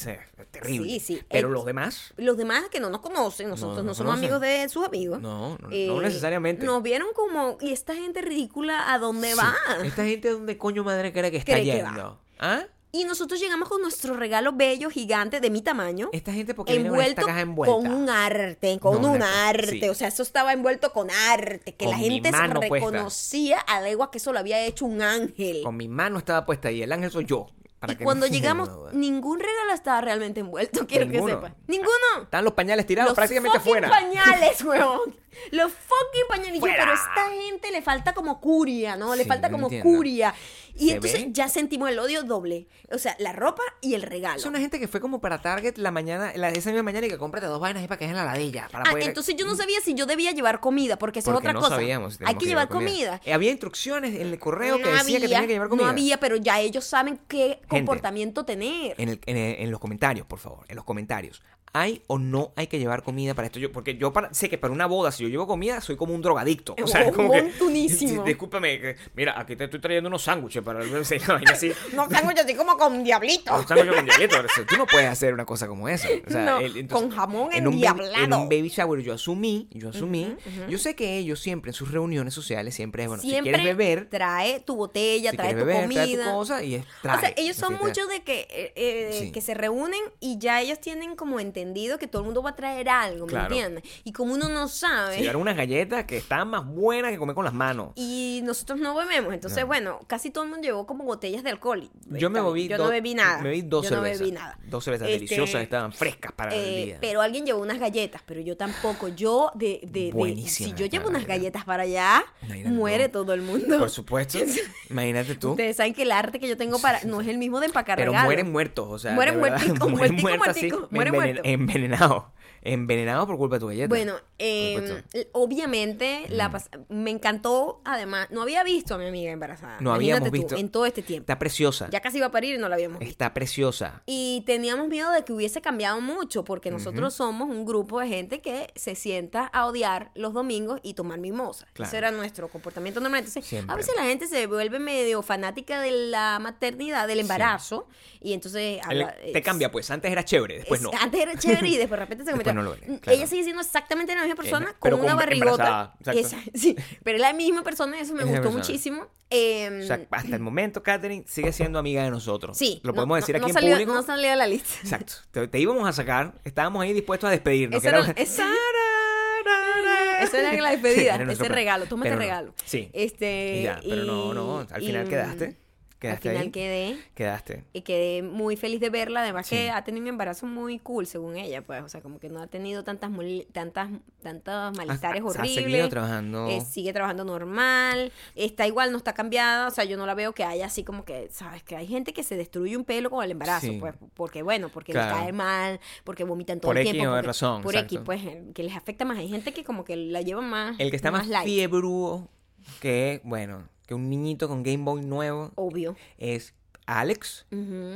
terrible. Sí, sí. Pero Eh, los demás, Los demás que no nos conocen, nosotros No no, somos conocen. amigos de sus amigos. no, no, eh, no necesariamente. Nos vieron como, ¿y esta gente ridícula a dónde Sí. Va? Esta gente, ¿dónde coño madre cree que está Cree que yendo? ¿Ah? Y nosotros llegamos con nuestro regalo bello, gigante, de mi tamaño. Esta gente porque con esta envuelto caja envuelta. con un arte, con No, un arte. sí. O sea, eso estaba envuelto con arte, que Con la gente se mano puesta. reconocía a legua que eso lo había hecho un ángel. Con mi mano estaba puesta ahí. El ángel soy yo. Para y que cuando no- llegamos, ningún regalo estaba realmente envuelto, *laughs* quiero Ninguno. que sepas. Ninguno. Están los pañales tirados Los prácticamente fucking fuera. pañales, *laughs* weón. Los fucking. Y Fuera. pero a esta gente le falta como curia, ¿no? Le Sí, falta como entiendo. curia. Y ¿Se entonces ve? ya sentimos el odio doble. O sea, la ropa y el regalo. Es una gente que fue como para Target la mañana, la, esa misma mañana y que cómprate dos vainas ahí para que es en la ladilla. Para Ah, poder... entonces yo no sabía si yo debía llevar comida, porque Porque es otra no cosa. sabíamos si Hay que llevar comida. Había instrucciones en el correo que decía que tenía que llevar comida. No había, pero ya ellos saben qué comportamiento tener. En, el- en el- en los comentarios, por favor, en los comentarios. ¿Hay o no hay que llevar comida para esto? Yo, porque yo para- sé que para una boda, si yo llevo comida, soy como un drogadicto. O sea, es *laughs* como que. *laughs* Discúlpame, que- mira, aquí te estoy trayendo unos sándwiches para el así. *laughs* No sándwich así como con diablito. Un sándwich con diablito. Tú no puedes hacer una cosa como esa. O sea, No, el- con jamón en un, endiablado. en un baby shower yo asumí, yo asumí. Yo sé que ellos siempre en sus reuniones sociales siempre es, bueno, Siempre si quieres beber, trae tu botella, si trae tu beber, comida. trae tu cosa y es trae. o sea, ellos son muchos de que, eh, eh, Sí. que se reúnen y ya ellos tienen como entendido que todo el mundo va a traer algo, ¿me Claro. entiendes? Y como uno no sabe, llevaron unas galletas que están más buenas que comer con las manos. y nosotros no bebemos, entonces No. bueno, casi todo el mundo llevó como botellas de alcohol. Yo me bebí Yo no bebí nada. Me bebí dos yo cervezas. no bebí nada. Dos cervezas Este, deliciosas, estaban frescas para el Eh, día. pero alguien llevó unas galletas, pero yo tampoco. Yo, de, de, de- si yo llevo unas galletas para allá, Imagínate, muere todo el mundo. Por supuesto. *laughs* Imagínate tú. Ustedes saben que el arte que yo tengo para no es el mismo de empacar Pero regalos. mueren muertos, o sea. Mueren muerticos, *laughs* muertico, muertos así, muertico, mueren muertos. Envenenado. Envenenado por culpa de tu galleta. Bueno, eh, l- obviamente la pas- me encantó. Además, no había visto a mi amiga embarazada. No habíamos Imagínate tú, visto. en todo este tiempo. Está preciosa. Ya casi iba a parir y no la habíamos visto. Está preciosa. Y teníamos miedo de que hubiese cambiado mucho, porque nosotros somos un grupo de gente que se sienta a odiar los domingos y tomar mimosa. Claro. Ese era nuestro comportamiento normal. Entonces, Siempre. a veces la gente se vuelve medio fanática de la maternidad, del embarazo, y entonces El- habla- te es- cambia, pues. Antes era chévere, después es- no. Antes era chévere y después de repente se *laughs* Después convirtió. no lo es, claro. Ella sigue siendo exactamente la misma persona, Eh, con una con- barrigota. Esa- *laughs* sí, pero es la misma persona y eso me Es gustó muchísimo. Eh, O sea, hasta el momento, Catherine sigue siendo amiga de nosotros. sí. Lo podemos no- decir no aquí salió- en público. No salía de la lista. Exacto. Te, te íbamos a sacar. Estábamos ahí dispuestos a despedirnos. Esa que era- *laughs* esa- Esa era la despedida, ese regalo, toma este regalo. Sí. Este, Y ya, pero no, no, al final y- quedaste. Al Quedaste final ahí. quedé Quedaste. y quedé muy feliz de verla, además Sí. que ha tenido un embarazo muy cool según ella, pues, o sea, como que no ha tenido tantas mol- tantas tantos malestares Ha- ha horribles. seguido trabajando. eh, sigue trabajando normal, está igual, no está cambiada, o sea, yo no la veo que haya así como que, sabes, que hay gente que se destruye un pelo con el embarazo, Sí. pues, porque bueno, porque Claro. les cae mal, porque vomitan todo Por el X tiempo, Y porque- razón, por. X, pues, que les afecta más, hay gente que como que la lleva más El que está más, fiebrúo que, bueno, que un niñito con Game Boy nuevo obvio. es Alex.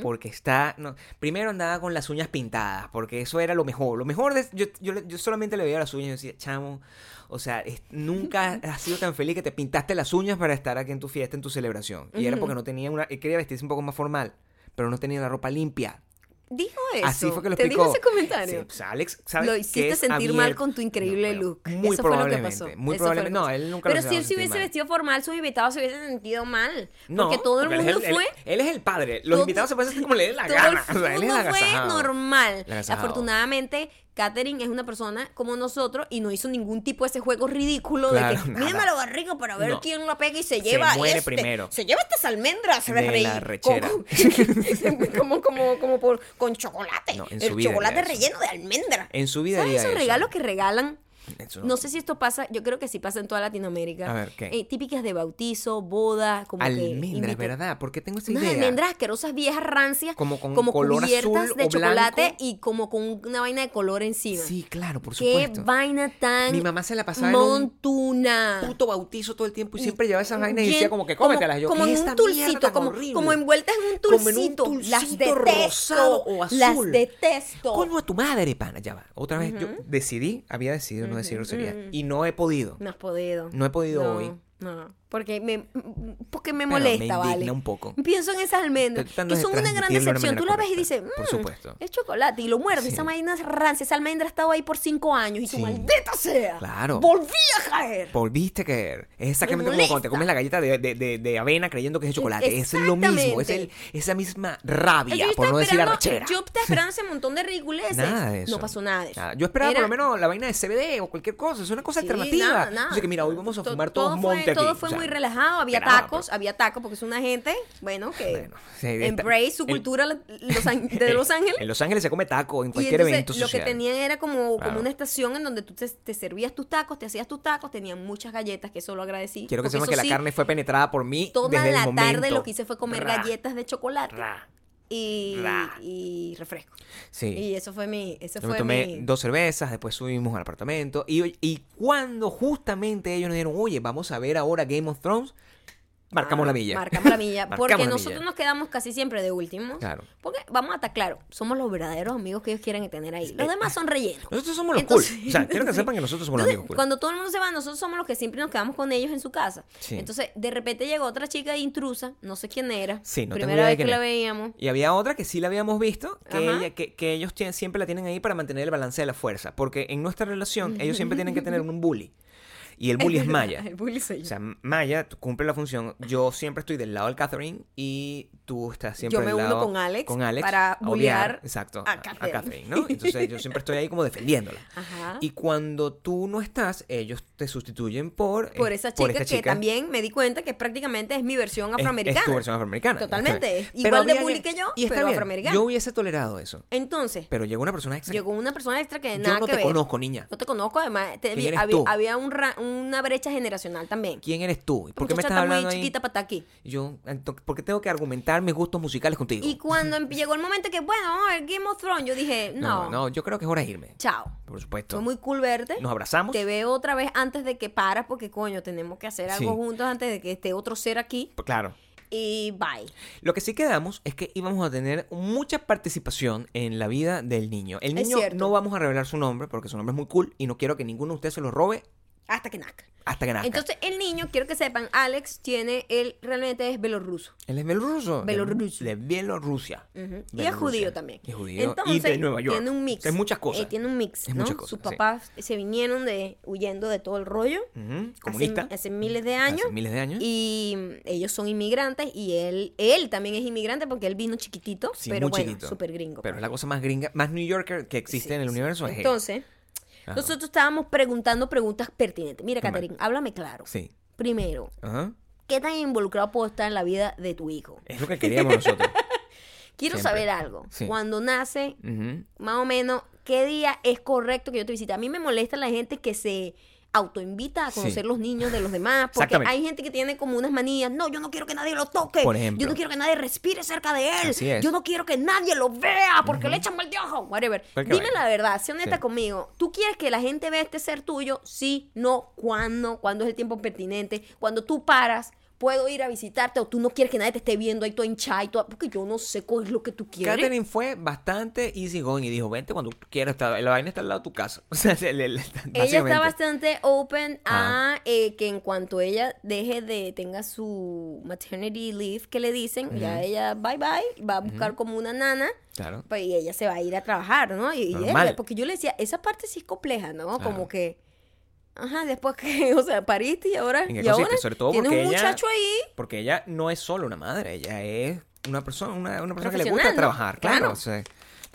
Porque está. No, primero andaba con las uñas pintadas. Porque eso era lo mejor. Lo mejor de. Yo, yo, solamente le veía las uñas y decía, chamo. O sea, es- nunca has sido tan feliz que te pintaste las uñas para estar aquí en tu fiesta, en tu celebración. Y era porque no tenía una. él quería vestirse un poco más formal. Pero no tenía la ropa limpia. Dijo eso. Así fue que lo ¿Te explicó. dijo ese comentario? Sí, pues, Alex, ¿sabes Lo hiciste sentir mal con tu increíble No, look. Muy Eso fue lo que pasó. Muy Eso probablemente. No, él nunca Pero lo si él se hubiese sentir mal. vestido formal, sus invitados se hubiesen sentido mal. No, porque todo el él mundo fue. Él, él es el padre. Los todo- invitados se pueden hacer como le la todo gana. el *laughs* O sea, él es mundo el fue normal. Afortunadamente, Katherine es una persona como nosotros y no hizo ningún tipo de ese juego ridículo de que mírame la barriga para ver No. quién la pega y se Se lleva muere este, primero. Se lleva estas almendras, se De la rechera. Como, *laughs* como, como, como por, con chocolate. No, en el su vida chocolate relleno de almendra. En su vida ¿Sabes esos eso. regalos que regalan? Eso No sé si esto pasa, yo creo que sí pasa en toda Latinoamérica. A ver, ¿qué? Eh, típicas de bautizo, boda, como que Almendras, invita- ¿verdad? ¿Por qué tengo esa Unas idea? almendras asquerosas viejas rancias, Como con color cubiertas azul de o chocolate blanco. y como con una vaina de color encima. Sí, claro, por Qué supuesto. vaina tan Mi mamá se la pasaba en un montuna. puto bautizo todo el tiempo y siempre llevaba esas vainas y decía como que como- cómetelas. Yo, como ¿qué en un tulcito, como, como envueltas en un Como en un tulcito. las tulcito detesto. rosado o azul. Las detesto. Coño a tu madre, pana, ya va. Otra vez yo decidí, había decidido no decir grosería y no he podido. No has podido. No he podido No, hoy. No, porque me, porque me molesta, me ¿vale? un poco. Pienso en esas almendras, que son una gran decepción. Tú manera la ves y dices, por "Mm, supuesto. es chocolate. Y lo muerdes, Sí. esa vaina es rancia. Esa almendra ha estado ahí por cinco años y tu Sí. maldita sea. Claro. Volví a caer. Volviste a caer. Es exactamente Me como cuando te comes la galleta de, de- de- de avena creyendo que es de chocolate. Es lo mismo. Es el, esa misma rabia, por no decir arrechera. Yo estaba esperando ese montón de ridiculeces. Nada de eso. No pasó nada de eso. Nada. Yo esperaba Era- por lo menos la vaina de CBD o cualquier cosa. Es una cosa Sí, alternativa. nada, nada. Así que mira, hoy vamos a fumar todo todos monte aquí. Todo fue muy relajado, había tacos, pero- había tacos, porque es una gente, bueno, que Bueno, sí, está- embrace su cultura Los *laughs* de Los Ángeles. En Los Ángeles se come taco en Y cualquier entonces evento lo social. que tenían era como, Claro. como una estación en donde tú te, te servías tus tacos, te hacías tus tacos, tenían muchas galletas, que eso lo agradecí. Quiero que sepan que la sí, carne fue penetrada por mí Toda desde la el momento. tarde lo que hice fue comer Ra, galletas de chocolate ra. Y, refresco. Sí. Y eso fue mi... Eso Yo me fue tomé mi... dos cervezas, después subimos al apartamento. Y, y cuando justamente ellos nos dijeron, oye, vamos a ver ahora Game of Thrones, marcamos Ah, la milla. Marcamos la milla. *laughs* Porque nosotros milla. nos quedamos casi siempre de último. Claro. Porque, vamos a estar claro, somos los verdaderos amigos que ellos quieren tener ahí. Los demás son rellenos. Nosotros somos los Entonces- cool. O sea, quiero que *laughs* sepan que nosotros somos los amigos cool. Cuando todo el mundo se va, nosotros somos los que siempre nos quedamos con ellos en su casa. Sí. Entonces, de repente llegó otra chica intrusa, no sé quién era. Sí, no tengo Primera idea vez que la veíamos. Y había otra que sí la habíamos visto, que, ella, que, que ellos tienen- siempre la tienen ahí para mantener el balance de la fuerza. Porque en nuestra relación ellos siempre tienen que tener un bully. Y el bully es *laughs* Maya. El bully soy yo. O sea, Maya cumple la función. Yo siempre estoy del lado de Catherine y tú estás siempre Yo me del uno lado con Alex con Alex para bullear exacto, a a, a Catherine. Catherine, ¿no? Entonces yo siempre estoy ahí como defendiéndola. Ajá. Y cuando tú no estás, ellos te sustituyen por por eh, esa chica esta que también me di cuenta que prácticamente es mi versión es- afroamericana. Es, tu versión afroamericana. Totalmente. Igual de había- bully que yo, y pero bien. afroamericana. Yo hubiese tolerado eso. Entonces, Pero llegó una persona extra. llegó una persona extra que yo nada no que te ver. conozco, niña. No te conozco, además te- ¿Quién eres había, había un, ra- un, una brecha generacional también. ¿Quién eres tú? ¿Y ¿Por qué me estás está muy hablando ahí? chiquita para estar aquí. Y Yo, ¿por qué tengo que argumentar mis gustos musicales contigo? Y cuando em- *laughs* llegó el momento que, bueno, vamos a ver Game of Thrones, yo dije, no, no, no, yo creo que es hora de irme. chao. Por supuesto. Fue muy cool verte. Nos abrazamos. Te veo otra vez antes de que paras, porque coño, tenemos que hacer algo Sí. juntos antes de que esté otro ser aquí. Pues Claro. Y bye. Lo que sí quedamos es que íbamos a tener mucha participación en la vida del niño. El niño no vamos a revelar su nombre porque su nombre es muy cool y no quiero que ninguno de ustedes se lo robe Hasta que nazca. hasta que nazca. Entonces, el niño, quiero que sepan, Alex tiene, él realmente es belorruso. Él es bielorruso. de- Bielorruso. De Bielorrusia. Y es judío también. Y es judío. Entonces, y de Nueva York. Tiene un mix. Es muchas cosas. Eh, tiene un mix, Es ¿no? muchas cosas, Sus sí. papás se vinieron de huyendo de todo el rollo. Comunista. Hace, miles de años. Hace miles de años. Y mm, ellos son inmigrantes y él, él también es inmigrante porque él vino chiquitito, Sí, pero bueno, súper gringo. Pero es la cosa más gringa, más New Yorker que existe Sí, en el universo. es él. Ajá. nosotros estábamos preguntando preguntas pertinentes. Mira. Catherine, háblame claro. Sí. Primero, Ajá. ¿qué tan involucrado puedo estar en la vida de tu hijo? Es lo que queríamos nosotros. *laughs* Quiero Siempre. saber algo. Sí. Cuando nace, más o menos, ¿qué día es correcto que yo te visite? A mí me molesta la gente que se autoinvita a Sí. conocer los niños de los demás, porque hay gente que tiene como unas manías, no, yo no quiero que nadie lo toque, Por ejemplo. yo no quiero que nadie respire cerca de él, yo no quiero que nadie lo vea porque le echan mal de ojo, whatever. Cualquier Dime la verdad, sé honesta Sí. conmigo, ¿tú quieres que la gente vea este ser tuyo? Sí, no, ¿cuándo? ¿Cuándo es el tiempo pertinente? Cuando tú paras, puedo ir a visitarte o tú no quieres que nadie te esté viendo ahí todo hinchado y todo, porque yo no sé cuál es lo que tú quieres. Catherine fue bastante easy going y dijo, vente cuando quieras, está- la vaina está al lado de tu casa. *laughs* O sea, le- le- le- Ella está bastante open a Ah. eh, que en cuanto ella deje de, tenga su maternity leave, que le dicen, ya ella bye bye, va a buscar como una nana, Claro. pues, y ella se va a ir a trabajar, ¿no? Y, y ella, porque yo le decía, esa parte sí es compleja, ¿no? Claro. Como que, ajá, después que, *laughs* o sea, pariste y ahora, ¿En qué y ahora Sobre todo tienes un ella- muchacho ahí. Porque ella no es solo una madre, ella es una persona, una, una persona que le gusta trabajar, claro. Claro. o sea,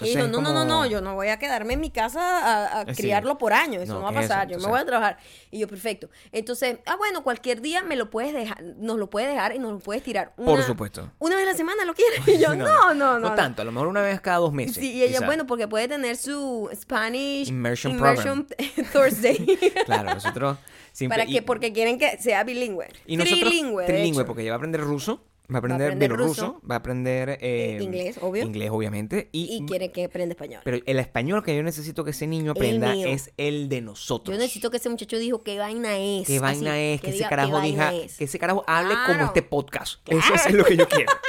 Y dijo, entonces no, no, no, no, yo no voy a quedarme en mi casa a, criarlo por años, eso No, no, va a pasar, yo me voy a trabajar. Y yo, perfecto. Entonces, ah, bueno, cualquier día me lo puedes dejar, nos lo puedes dejar y nos lo puedes tirar. Por Una- supuesto. Una vez a la semana lo quieres. *laughs* Y yo, no, no, no. No tanto, a lo mejor una vez cada dos meses. Sí, y ella, quizá. bueno, porque puede tener su Spanish Immersion *laughs* Thursday. *laughs* Claro, nosotros siempre... Para y- que, porque quieren que sea bilingüe. Y nosotros, trilingüe, trilingüe, porque ella va a aprender ruso, va a aprender, aprender bielorruso, ruso. va a aprender... eh, inglés, obvio. Inglés, obviamente. Y, Y quiere que aprenda español. Pero el español que yo necesito que ese niño aprenda es el de nosotros. Yo necesito que ese muchacho dijo qué vaina es. ¿Qué vaina así, es? Que, ese diga, carajo "¿Qué diga, es?". que ese carajo hable como este podcast. Eso es lo que yo quiero. *laughs*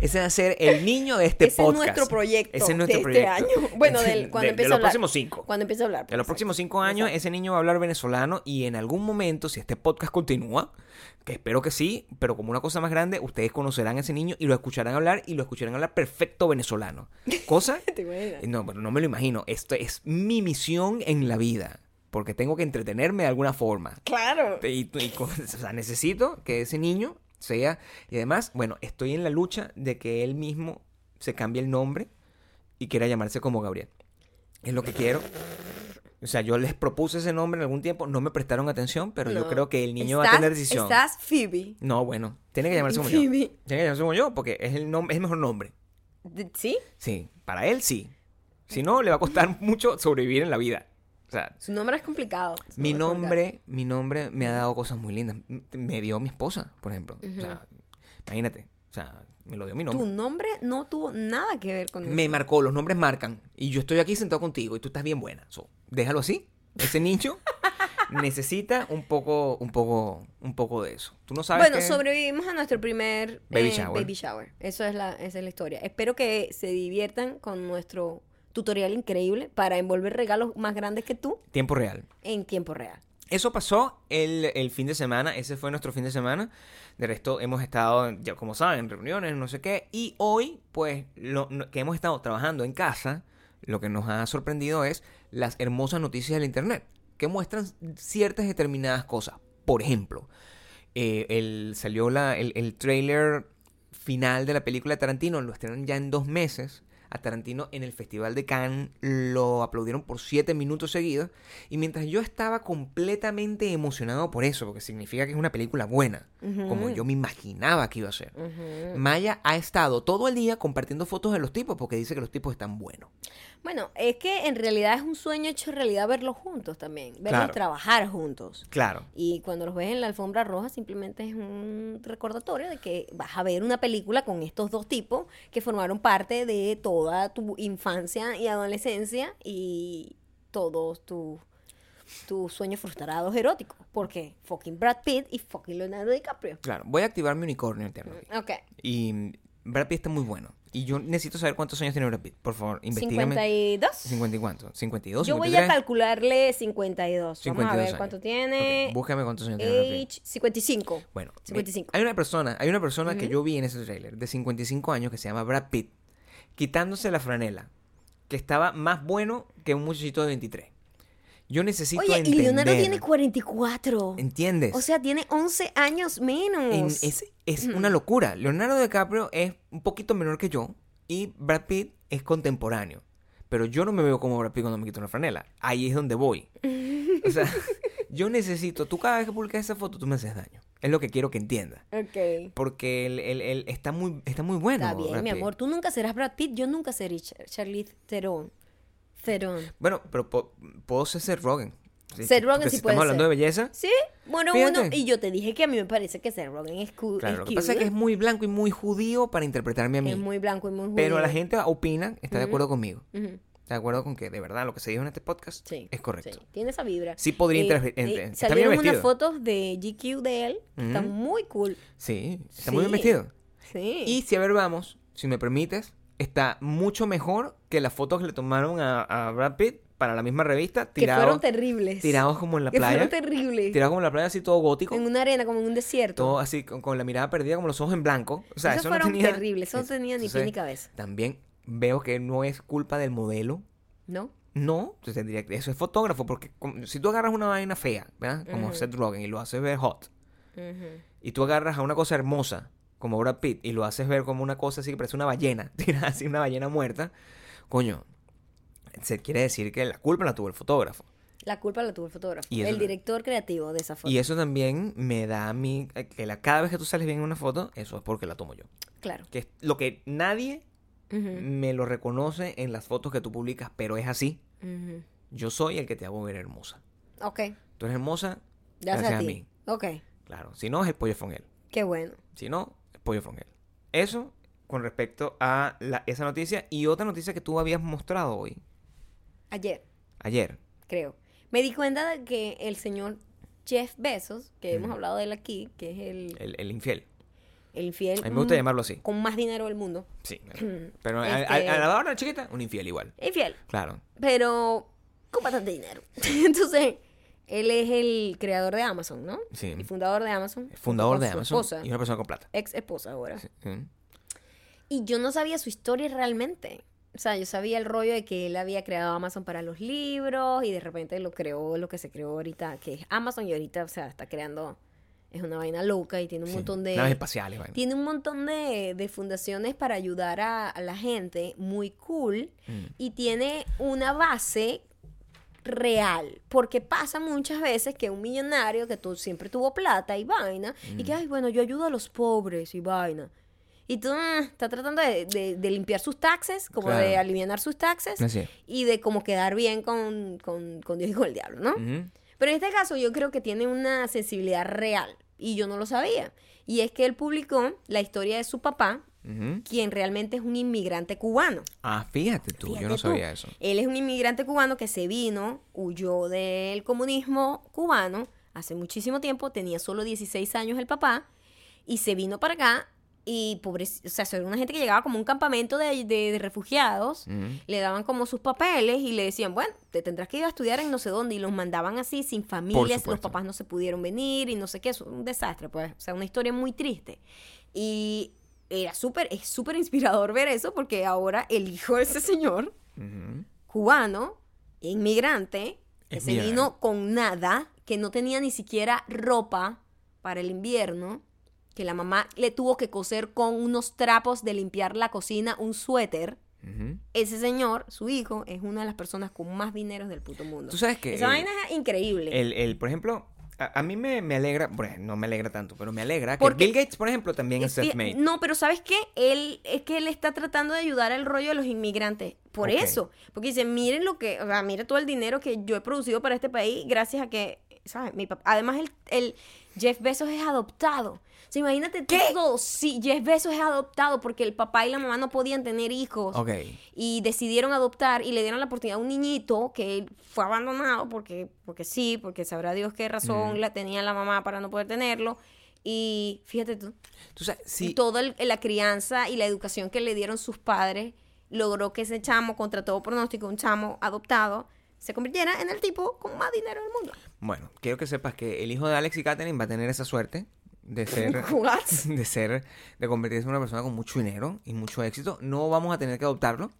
Ese va a ser el niño de este Ese es podcast. nuestro proyecto Ese es nuestro de proyecto. este año. *laughs* Bueno, De- del, cuando de- empiece de a los hablar. próximos cinco. Cuando empiece a hablar. De los próximos cinco años, ese niño va a hablar venezolano y en algún momento, si este podcast continúa, que espero que sí, pero como una cosa más grande, ustedes conocerán a ese niño y lo escucharán hablar y lo escucharán hablar perfecto venezolano. Cosa, *laughs* ¿Te imaginas? no, pero no me lo imagino. Esto es mi misión en la vida, porque tengo que entretenerme de alguna forma. Claro. Y, y o sea, necesito que ese niño sea. Y además, bueno, estoy en la lucha de que él mismo se cambie el nombre y quiera llamarse como Gabriel. Es lo que quiero. O sea, yo les propuse ese nombre en algún tiempo, no me prestaron atención, pero yo creo que el niño va a tener decisión. Estás Phoebe. No, bueno, tiene que llamarse como yo. Phoebe. Tiene que llamarse como yo porque es el nombre, es el mejor nombre. ¿Sí? Sí, para él sí. Si no, le va a costar *laughs* mucho sobrevivir en la vida. O sea, Su nombre es complicado. Mi nombre, mi nombre me ha dado cosas muy lindas. Me dio mi esposa, por ejemplo. O sea, imagínate. O sea, me lo dio mi nombre. Tu nombre no tuvo nada que ver con Me eso. marcó, los nombres marcan. Y yo estoy aquí sentado contigo y tú estás bien buena. So, déjalo así. Ese niño *laughs* necesita un poco, un poco, un poco de eso. Tú no sabes Bueno, que- sobrevivimos a nuestro primer Baby eh, shower. baby shower. Eso es la, esa es la historia. Espero que se diviertan con nuestro tutorial increíble para envolver regalos más grandes que tú Tiempo real. en tiempo real. Eso pasó el, el fin de semana, ese fue nuestro fin de semana. De resto, hemos estado, ya como saben, en reuniones, no sé qué. Y hoy, pues, lo, que hemos estado trabajando en casa, lo que nos ha sorprendido es las hermosas noticias del Internet, que muestran ciertas determinadas cosas. Por ejemplo, eh, el, salió la, el, el trailer final de la película de Tarantino, lo estrenan ya en dos meses. A Tarantino en el Festival de Cannes, lo aplaudieron por siete minutos seguidos, y mientras yo estaba completamente emocionado por eso, porque significa que es una película buena, como yo me imaginaba que iba a ser, Maya ha estado todo el día compartiendo fotos de los tipos porque dice que los tipos están buenos. Bueno, es que en realidad es un sueño hecho realidad verlos juntos también, verlos Claro. trabajar juntos. Claro. Y cuando los ves en la alfombra roja, simplemente es un recordatorio de que vas a ver una película con estos dos tipos que formaron parte de toda tu infancia y adolescencia y todos tus tus sueños frustrados eróticos. Porque fucking Brad Pitt y fucking Leonardo DiCaprio. Claro, voy a activar mi unicornio interno. Ok. Y Brad Pitt está muy bueno. Y yo necesito saber cuántos años tiene Brad Pitt. Por favor, investigame. 52. ¿50 y cuánto? ¿52? Yo voy a 53? calcularle 52. Vamos a 52 ver años. cuánto tiene. Ok, Búscame cuántos años tiene Brad Pitt. Age 55. Bueno, 55. hay una persona, hay una persona que yo vi en ese trailer de 55 años que se llama Brad Pitt, quitándose la franela, que estaba más bueno que un muchachito de 23. Yo necesito Oye, y entender. Leonardo tiene 44. ¿Entiendes? O sea, tiene 11 años menos. En- es es una locura. Leonardo DiCaprio es un poquito menor que yo y Brad Pitt es contemporáneo. Pero yo no me veo como Brad Pitt cuando me quito la franela. Ahí es donde voy. *laughs* O sea, *laughs* yo necesito, tú cada vez que publicas esa foto, tú me haces daño. Es lo que quiero que entiendas. Ok. Porque él, él- él está, muy, está muy bueno. Está bien, Brad mi Pitt. amor. Tú nunca serás Brad Pitt, yo nunca seré Char- Charlize Theron. Theron. Bueno, pero po- puedo ser Seth Rogen. Seth Rogen sí si puede estamos hablando ser. de belleza. Sí, bueno, Fíjate. uno. Y yo te dije que a mí me parece que Seth Rogen es cool. Claro, es lo que pasa es que es muy blanco y muy judío para interpretarme a mí. es muy blanco y muy Pero la judío. gente opina, está de acuerdo conmigo. Está de acuerdo con que de verdad lo que se dijo en este podcast Sí. es correcto. Sí, tiene esa vibra. Sí podría Eh, eh, salieron unas fotos de GQ de él. que Están Ujú. muy cool. Sí, está muy bien vestido. Sí. Y si a ver, vamos, si me permites, está mucho mejor que las fotos que le tomaron a, a Brad Pitt para la misma revista, que fueron tirados, terribles. tirados como en la que playa. fueron terribles. Tirados como en la playa, así todo gótico. En una arena, como en un desierto. Todo así, con, con la mirada perdida, como los ojos en blanco. O sea, Esos eso no fueron tenía... terribles. Eso no tenía ni pie ni cabeza. También veo que no es culpa del modelo. ¿No? No, se tendría que... Eso es fotógrafo, porque como- si tú agarras una vaina fea, ¿verdad? Como. Seth Rogen y lo haces ver hot, y tú agarras a una cosa hermosa, como Brad Pitt, y lo haces ver como una cosa así que parece una ballena, *laughs* tirada así, una ballena muerta, coño, se quiere decir que la culpa la tuvo el fotógrafo. La culpa la tuvo el fotógrafo. Y el director creativo de esa foto. Y eso también me da a mí, eh, que la, cada vez que tú sales bien en una foto, eso es porque la tomo yo. Claro. Que es lo que nadie me lo reconoce en las fotos que tú publicas, pero es así. Yo soy el que te hago ver hermosa. Ok. Tú eres hermosa Gracias, gracias, a a, mí. Ok. Claro, si no es el pollo frongel. Qué bueno. Si no, pollo frongel. Eso con respecto a la- esa noticia y otra noticia que tú habías mostrado hoy, Ayer, ayer. creo. Me di cuenta de que el señor Jeff Bezos, que hemos hablado de él aquí, que es el, El, el infiel. el infiel. A mí me gusta mm, llamarlo así. Con más dinero del mundo. Sí. *clears throat* Pero a, a- Este- a la hora chiquita, un infiel igual. Infiel. Claro. Pero con bastante dinero. *laughs* Entonces, él es el creador de Amazon, ¿no? Sí. Y fundador de Amazon. El fundador de Amazon esposa, y una persona con plata. ex esposa ahora. Sí. Mm. Y yo no sabía su historia realmente. O sea, yo sabía el rollo de que él había creado Amazon para los libros y de repente lo creó lo que se creó ahorita, que es Amazon y ahorita, o sea, está creando, es una vaina loca y tiene un Sí. montón de... Naves espaciales, vaina. Tiene un montón de, de fundaciones para ayudar a, a la gente, muy cool, Mm. y tiene una base real, porque pasa muchas veces que un millonario que tú siempre tuvo plata y vaina, y Mm. que, ay, bueno, yo ayudo a los pobres y vaina. Y tú ah, está tratando de, de- de limpiar sus taxes, como de aliviar sus taxes, y de como quedar bien con, con- con Dios y con el diablo, ¿no? Pero en este caso yo creo que tiene una sensibilidad real y yo no lo sabía. Y es que él publicó la historia de su papá, Quien realmente es un inmigrante cubano. Ah, fíjate tú, yo no tú. sabía eso. Él es un inmigrante cubano que se vino, huyó del comunismo cubano hace muchísimo tiempo, tenía solo 16 años el papá, y se vino para acá. Y pobre, o sea, era una gente que llegaba como un campamento de, de- de refugiados, le daban como sus papeles y le decían, bueno, te tendrás que ir a estudiar en no sé dónde, y los mandaban así, sin familias, los papás no se pudieron venir y no sé qué, eso, un desastre, pues, o sea, una historia muy triste. Y era súper, es súper inspirador ver eso, porque ahora el hijo de ese señor, cubano, inmigrante, que Es se mierda. vino con nada, que no tenía ni siquiera ropa para el invierno, que la mamá le tuvo que coser con unos trapos de limpiar la cocina un suéter, ese señor, su hijo, es una de las personas con más dineros del puto mundo. Tú sabes que Esa el- vaina es increíble. El, el, por ejemplo, a, a mí me, me alegra, bueno, no me alegra tanto, pero me alegra Porque- que Bill Gates, por ejemplo, también es self-made. No, pero ¿sabes qué? Él es que él está tratando de ayudar al rollo de los inmigrantes. Por eso. Porque dice, miren lo que, o sea, mire todo el dinero que yo he producido para este país gracias a que, ¿sabes? Mi papá, además el, el Jeff Bezos es adoptado. Sea, imagínate todo. Sí, Jeff Bezos es adoptado porque el papá y la mamá no podían tener hijos. Ok. Y decidieron adoptar y le dieron la oportunidad a un niñito que fue abandonado porque, porque sí, porque sabrá Dios qué razón la tenía la mamá para no poder tenerlo. Y fíjate tú, Tú sabes, sí, toda el- la crianza y la educación que le dieron sus padres logró que ese chamo, contra todo pronóstico, un chamo adoptado, se convirtiera en el tipo con más dinero del mundo. bueno, quiero que sepas que el hijo de Alex y Katherine va a tener esa suerte de ser, What? *laughs* de ser, de convertirse en una persona con mucho dinero y mucho éxito. No vamos a tener que adoptarlo.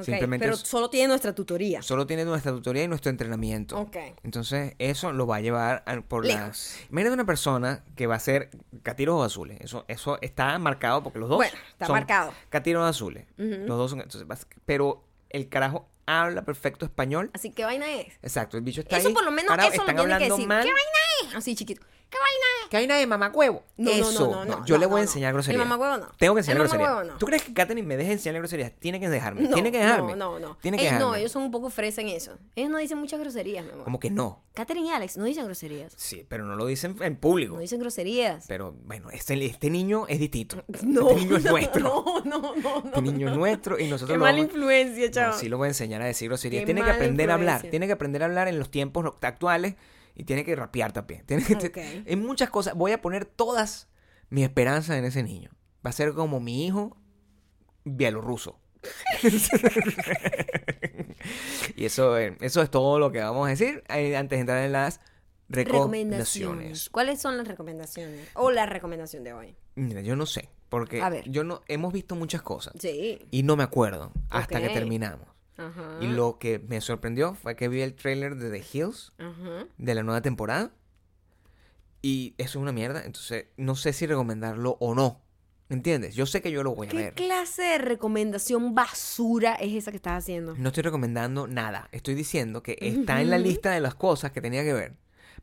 Simplemente pero solo tiene nuestra tutoría. solo tiene nuestra tutoría y nuestro entrenamiento. Ok. Entonces, eso lo va a llevar a- por la... Lejos. Imagínate una persona que va a ser catiros azules. Eso, eso está marcado porque los dos Bueno, está son marcado. catiros azules. Los dos son... entonces, pero el carajo habla perfecto español. Así que vaina es. Exacto, el bicho está Eso ahí. por lo menos eso lo tiene que decir. mal. ¿Qué vaina es? Así chiquito. ¿Qué vaina es? ¿Qué vaina de mamacuevo? No, no, no, Eso. no, no, yo le voy a enseñar no. grosería. El mamacuevo no. Tengo que enseñar El grosería. mamacuevo no. ¿Tú crees que Katherine me deja enseñar groserías? Tiene que dejarme. No, Tiene que dejarme. No, no, no. Tiene que Ellos dejarme. no, ellos son un poco fresa en eso. Ellos no dicen muchas groserías, mi amor. Como que no. Catherine y Alex no dicen groserías. Sí, pero no lo dicen en público. No dicen groserías. Pero bueno, este, este niño es distinto. *laughs* No, este niño es no, nuestro. No, no, no. Este niño es nuestro y nosotros Qué mala influencia, chaval. sí lo voy a enseñar a decir groserías. Tiene que aprender a hablar. Tiene que aprender a hablar en los tiempos actuales y tiene que rapear también. *laughs* Tiene que. En muchas cosas. Voy a poner todas mis esperanzas en ese niño. Va a ser como mi hijo bielorruso. *laughs* y eso, eh, eso es todo lo que vamos a decir eh, antes de entrar en las recomendaciones. ¿Cuáles son las recomendaciones? O la recomendación de hoy. Mira, yo no sé, porque A ver. yo no hemos visto muchas cosas Sí. y no me acuerdo hasta que Ok. Y lo que me sorprendió fue que vi el trailer de The Hills de la nueva temporada y eso es una mierda, entonces no sé si recomendarlo o no. ¿Me entiendes? Yo sé que yo lo voy a ¿Qué ver. clase de recomendación basura es esa que estás haciendo? No estoy recomendando nada. Estoy diciendo que *laughs* está en la lista de las cosas que tenía que ver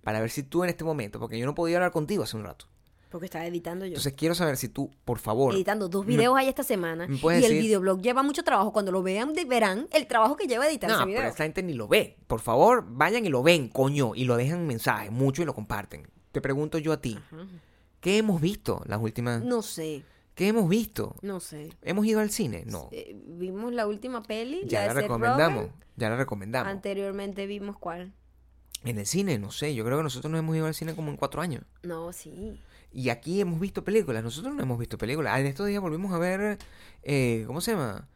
para ver si tú en este momento, porque yo no podía hablar contigo hace un rato. Porque estaba editando yo. Entonces quiero saber si tú, por favor, editando dos videos ahí esta semana. ¿me Y el videoblog lleva mucho trabajo. Cuando lo vean, verán el trabajo que lleva editar No, ese pero esta gente ni lo ve. Por favor, vayan y lo ven, coño, y lo dejan mensaje mucho y lo comparten. Te pregunto yo a ti, ¿qué hemos visto las últimas? No sé, ¿Qué hemos visto? no sé. ¿Hemos ido al cine? No. Eh, vimos la última peli, ya la la recomendamos. Ya la recomendamos. Anteriormente vimos cuál. En el cine, no sé. Yo creo que nosotros no hemos ido al cine como en cuatro años. No, sí. Y aquí hemos visto películas. Nosotros no hemos visto películas. Ah, En estos días volvimos a ver. eh, ¿Cómo se llama?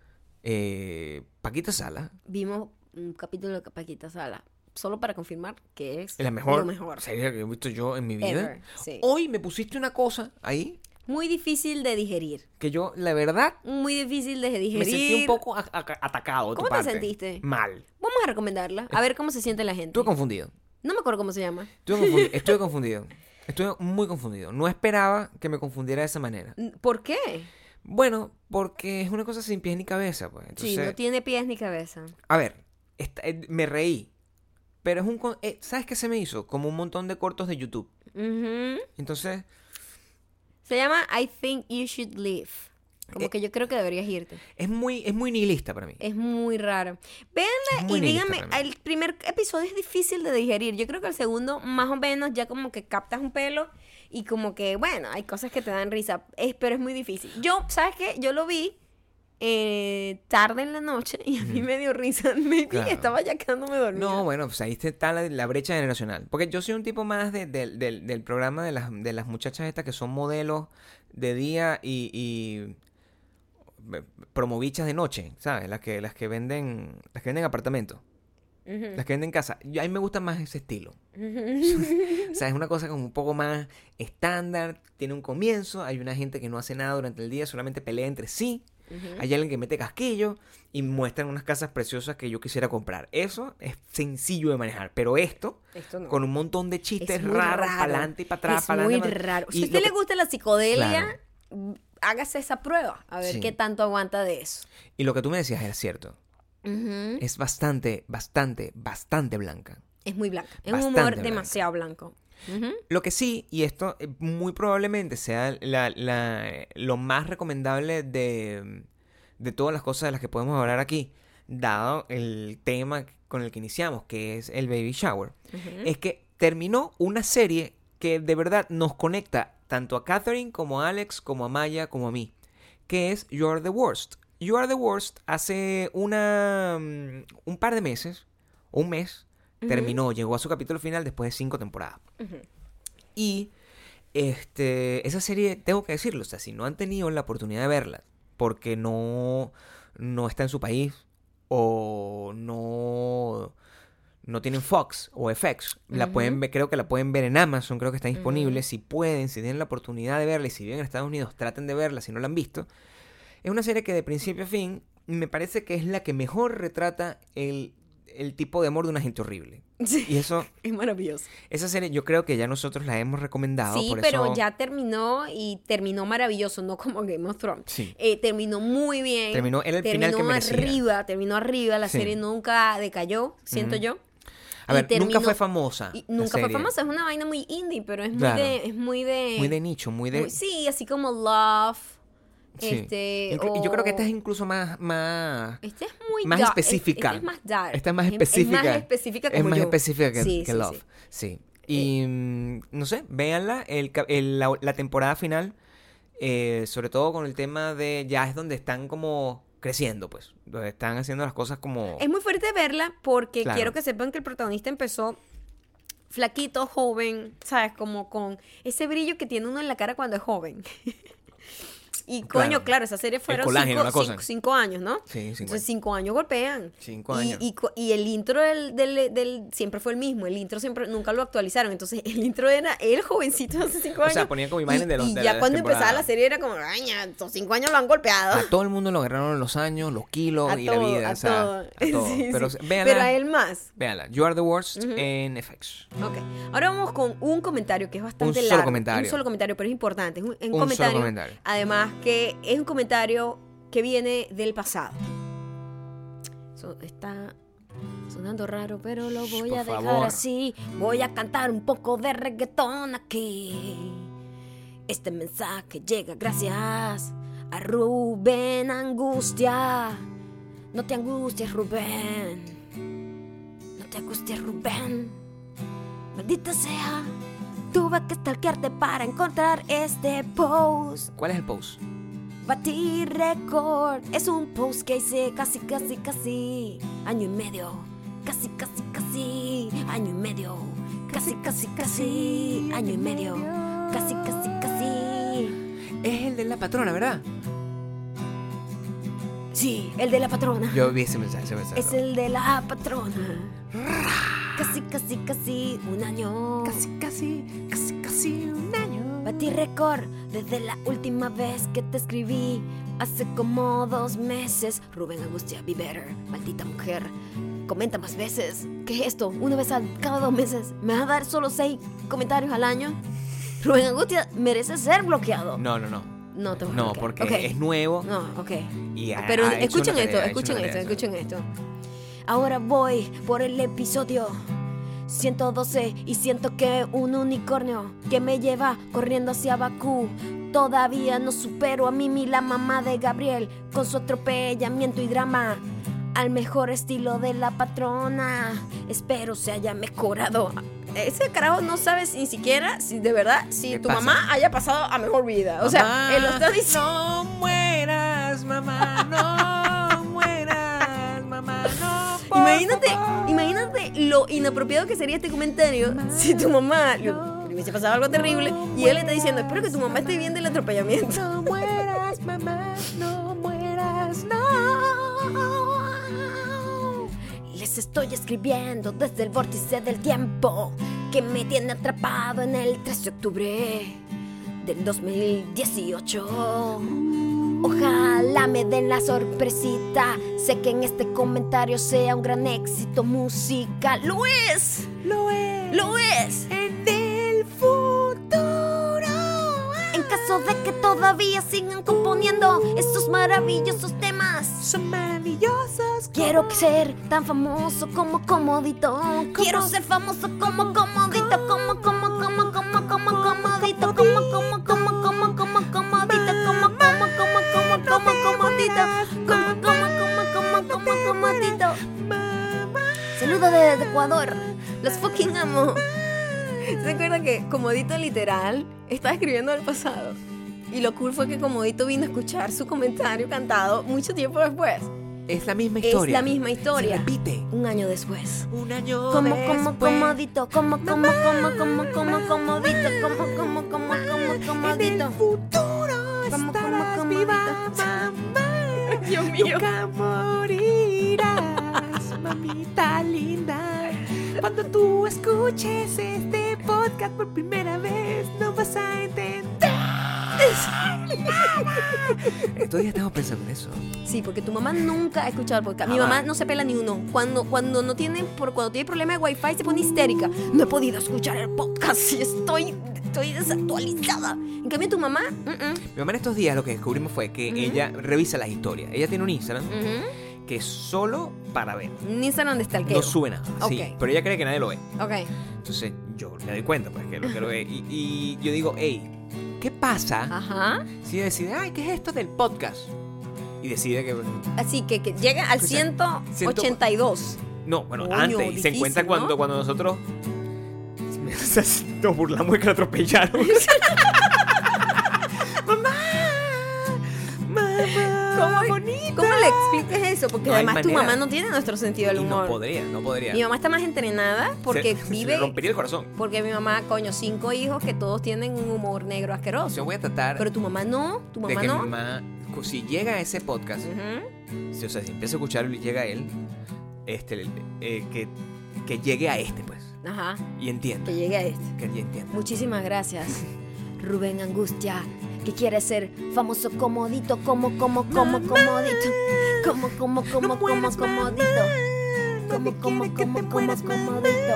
Eh, Paquita Sala. Vimos un capítulo de Paquita Sala. Solo para confirmar que es La mejor, lo mejor. serie que he visto yo en mi vida. Ever, sí. Hoy me pusiste una cosa ahí Muy difícil de digerir. que yo, la verdad, Muy difícil de digerir. me sentí un poco atacado. de tu ¿Cómo te sentiste? Mal. Vamos a recomendarla. A ver cómo se siente la gente. Estuve confundido. No me acuerdo cómo se llama. Estuve confundido. Estuve confundido. Estuve muy confundido. No esperaba que me confundiera de esa manera. ¿Por qué? Bueno, porque es una cosa sin pies ni cabeza, pues. Sí, no tiene pies ni cabeza. a ver, esta- eh, me reí. Pero es un... eh, ¿Sabes qué se me hizo? Como un montón de cortos de YouTube. Entonces, Se llama I Think You Should Leave. Como Eh, que yo creo que deberías irte. es muy, es muy nihilista para mí. Es muy raro. Véanla y díganme, el primer episodio es difícil de digerir. Yo creo que el segundo, más o menos, ya como que captas un pelo y como que, bueno, hay cosas que te dan risa, es, pero es muy difícil. Yo, ¿sabes qué? Yo lo vi eh, tarde en la noche y a mí me dio risa. *laughs* Maybe Claro. estaba ya quedándome dormida. No, bueno, pues ahí está la, la brecha generacional. Porque yo soy un tipo más de- del- programa de las, de las muchachas estas que son modelos de día y, y promovichas de noche, ¿sabes? Las que, las que venden, las que venden apartamentos, las que venden casa. Yo, a mí me gusta más ese estilo. *laughs* o sea, es una cosa como un poco más estándar, tiene un comienzo, hay una gente que no hace nada durante el día, solamente pelea entre sí. Hay alguien que mete casquillo y muestran unas casas preciosas que yo quisiera comprar. Eso es sencillo de manejar, pero esto, Esto no. con un montón de chistes Es muy raros, raro. para adelante y para atrás, Es muy adelante. raro. Si a usted le gusta la psicodelia, Claro. Hágase esa prueba, a ver Sí. qué tanto aguanta de eso. Y lo que tú me decías era cierto. Es bastante, bastante, bastante blanca. Es muy blanca. Es un humor blanca. demasiado blanco. Lo que sí, y esto eh, muy probablemente sea la- la- lo más recomendable de, de todas las cosas de las que podemos hablar aquí, dado el tema con el que iniciamos, que es el baby shower, es que terminó una serie que de verdad nos conecta tanto a Catherine como a Alex, como a Maya, como a mí, que es You Are the Worst. You Are the Worst hace una, mm, un par de meses, o un mes, terminó, llegó a su capítulo final después de cinco temporadas. Y este, esa serie, tengo que decirlo, o sea, si no han tenido la oportunidad de verla, porque no, no está en su país, o no, no tienen Fox o FX, la pueden ver, creo que la pueden ver en Amazon, creo que está disponible. Si pueden, si tienen la oportunidad de verla, y si viven en Estados Unidos, traten de verla si no la han visto. Es una serie que de principio a fin me parece que es la que mejor retrata el, el tipo de amor de una gente horrible. Sí. Y eso, *laughs* Es maravilloso. esa serie yo creo que ya nosotros la hemos recomendado. Sí, por pero eso- ya terminó y terminó maravilloso, no como Game of Thrones. Sí. Eh, terminó muy bien. Terminó- era el final que merecía. arriba, terminó arriba. La Sí. serie nunca decayó, siento yo. A ver, nunca fue famosa. y nunca fue famosa, es una vaina muy indie, pero es muy Claro. de. Es muy de. Muy de nicho, muy de. muy- sí, así como Love. sí. Este. Inclu- yo creo que esta es incluso más. más Este es muy más es- específica. Esta es más dark. Esta es más Es- específica. Es, más específica Es como más yo. específica que, Sí, que sí, Love. sí. Sí. Y mm, no sé, véanla. El, ca- el- la, la temporada final, eh, sobre todo con el tema de. Ya es donde están como creciendo, pues. Están haciendo las cosas como. Es muy fuerte verla porque Claro. quiero que sepan que el protagonista empezó flaquito, joven, ¿sabes? Como con ese brillo que tiene uno en la cara cuando es joven. *laughs* y coño, Claro. claro, esa serie fueron colágeno, cinco, cinco- cinco años, ¿no? Sí, cinco Entonces cinco años golpean. Cinco Y- años. Y, co- y el intro del, del- del- siempre fue el mismo. El intro siempre nunca lo actualizaron. Entonces el intro era el jovencito de hace cinco O años. sea, ponían como imágenes y, de los- Y de ya cuando empezaba la serie era como, ay, estos cinco años lo han golpeado. A todo el mundo lo agarraron los años, los kilos A y todo, la vida. a o sea, todo. a todo. *laughs* Sí, Pero sí. véanla. Pero a él más. Véanla. You are the worst en FX. Ok, ahora vamos con un comentario que es bastante Un solo largo. comentario. Un solo comentario, pero es importante. Es un, un Un solo comentario, comentario. Además, que es un comentario que viene del pasado. So- está sonando raro, pero lo voy a dejar favor. así. Voy a cantar un poco de reggaetón aquí. Este mensaje llega gracias a Rubén Angustia. No te angusties, Rubén. No te angusties, Rubén. Maldita sea, tuve que stalkearte para encontrar este post. ¿Cuál es el post? Batí record. Es un post que hice casi, casi, casi. Año y medio. Casi, casi, casi. Año y medio. Casi, casi, casi. Año y medio. Casi, casi, casi. Es el de la patrona, ¿verdad? Sí, el de la patrona. Yo vi ese mensaje. Ese mensaje. Es el de la patrona. Casi, casi, casi un año. Casi, casi, casi, casi un año. Batí récord desde la última vez que te escribí. Hace como dos meses. Rubén Angustia, be better. Maldita mujer. Comenta más veces. ¿Qué es esto? Una vez a cada dos meses. ¿Me vas a dar solo seis comentarios al año? Rubén Angustia merece ser bloqueado. No, no, no. No, te voy a No, bloquear. porque es nuevo. No, ok. Y ha- Pero ha escuchen esto, tarea, escuchen esto, escuchen esto. Ahora voy por el episodio 112 y siento que un unicornio que me lleva corriendo hacia Bakú. Todavía no supero a Mimi, la mamá de Gabriel, con su atropellamiento y drama. Al mejor estilo de la patrona. Espero se haya mejorado. Ese carajo no sabes ni siquiera si de verdad, si ¿Qué tu pasa? mamá haya pasado a mejor vida. O sea, él lo está diciendo. No mueras, mamá, no lo inapropiado que sería este comentario *laughs* si tu mamá le le hubiese pasado algo terrible y él le está diciendo, espero que tu mamá esté bien del atropellamiento. No mueras, mamá, no mueras, no. Les estoy escribiendo desde el vórtice del tiempo que me tiene atrapado en el 13 de octubre del 2018. Ojalá me den la sorpresita. Sé que en este comentario sea un gran éxito musical. ¡Lo es! Lo es ¡Lo es! en el futuro. En caso de que todavía sigan componiendo estos maravillosos temas. Son maravillosos. Quiero ser tan famoso como Comodito. Quiero ser famoso como Comodito, como, como, como, como, como, Comodito, Desde Ecuador. Los fucking amo. ¿Se acuerdan que Comodito literal estaba escribiendo del pasado? Y lo cool fue que Comodito vino a escuchar su comentario cantado mucho tiempo después. Es la misma Es historia. la misma historia. Se repite. Un año después. Un año Como, como, después. comodito, como, como, como, como, como, comodito, como, como, como, como, En el comodito. futuro Como, como, estarás como viva, mamá. *laughs* Dios mío. Nunca morirás, mamita linda. Cuando tú escuches este podcast por primera vez, no vas a entender. Estos días estamos pensando en eso. Sí, porque tu mamá nunca ha escuchado el podcast. Mi Jamás. mamá no se pela ni uno. Cuando, cuando no tiene, por cuando tiene problema de wifi se pone histérica. No he podido escuchar el podcast y estoy, estoy desactualizada. En cambio tu mamá, mm, mm, Mi mamá en estos días lo que descubrimos fue que ella revisa las historias. Ella tiene un Instagram. Que es solo para ver. Ni Instagram de stalkeo. No sube nada. Sí, Ok. pero ella cree que nadie lo ve. Ok. Entonces yo me doy cuenta, pues, que lo que lo ve. *laughs* Y, y yo digo, hey, ¿qué pasa Ajá. si ella decide, ay, ¿qué es esto del podcast? Y decide que. Así que, que llega al O sea, 182. No, bueno, antes. Y se difícil, encuentra ¿no? cuando, cuando nosotros. *laughs* Nos burlamos de que la atropellaron. *laughs* mamá, mamá, ¿Cómo, bonita. ¿Cómo le explicas eso? Porque No además tu manera. mamá no tiene nuestro sentido del Y no humor. podría, no podría. Mi mamá está más entrenada porque Se- se vive. le rompería el corazón. Porque mi mamá, coño, cinco hijos que todos tienen un humor negro asqueroso. Yo voy a tratar Pero tu mamá no, tu de mamá que no. mi mamá, si llega a ese podcast, si, o sea, si empieza a escucharlo y llega a él, este, eh, que, que llegue a este, pues. Ajá, Y entienda. que llegue a este. Que ella entienda. Muchísimas gracias. *laughs* Rubén Angustia, que quiere ser famoso comodito, como, como, como, comodito. Como, como, como, como, comodito. Como, como, como, como, comodito.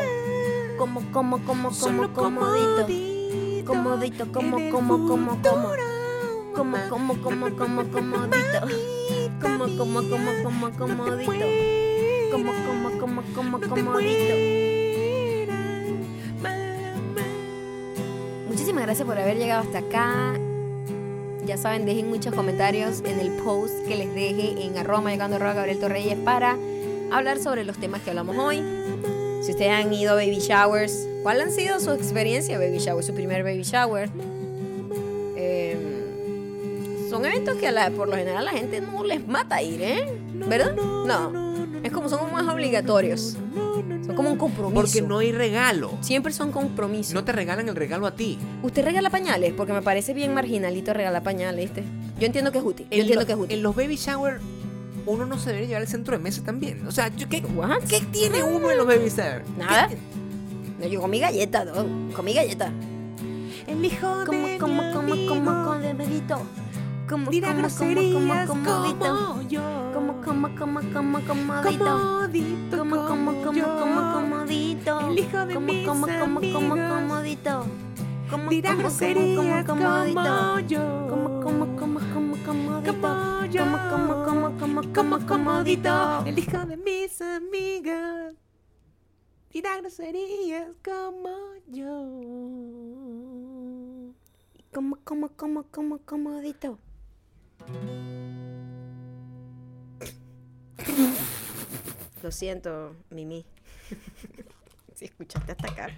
Como, como, como, como, comodito. Comodito, como, como, como, como. Como, como, como, como, comodito. Como, como, como, como, comodito. Como, como, como, como, comodito. Muchísimas gracias por haber llegado hasta acá. Ya saben, dejen muchos comentarios en el post que les deje en arroba llegando arroba Gabriel Torreyes para hablar sobre los temas que hablamos hoy. Si ustedes han ido a baby showers, ¿cuál han sido su experiencia baby shower, su primer baby shower? Eh, son eventos que a la- por lo general a la gente no les mata ir, ¿eh? ¿Verdad? No. Es como son más obligatorios. Son como un compromiso. Porque no hay regalo. Siempre son compromisos. No te regalan el regalo a ti. ¿Usted regala pañales? Porque me parece bien marginalito regalar pañales, ¿viste? Yo entiendo que es útil. Yo En entiendo que es útil. En los baby shower, uno no se debería llevar el centro de mesa también. O sea, ¿qué, What? ¿qué tiene uno en los baby shower? Nada. ¿Qué- No, yo comí galleta, ¿no? comí galleta. El hijo Como, de como, mi como, amigo como, comodito. Como, dirá como, como, groserías como, comodito. como yo. Como, como, como, como, comodito. Comodito Como, como, como, yo. como, comodito. El hijo de Como, mis como, como, como, amigos. comodito. Como, Dirá como, como, groserías como, como yo. Como, como, como, como, comodito. Como yo. Como, como, como, como, como como, comodito. El hijo de mis amigas. Dirá groserías como yo. Como, como, como, como, comodito. Lo siento, Mimi. *laughs* si escuchaste hasta acá.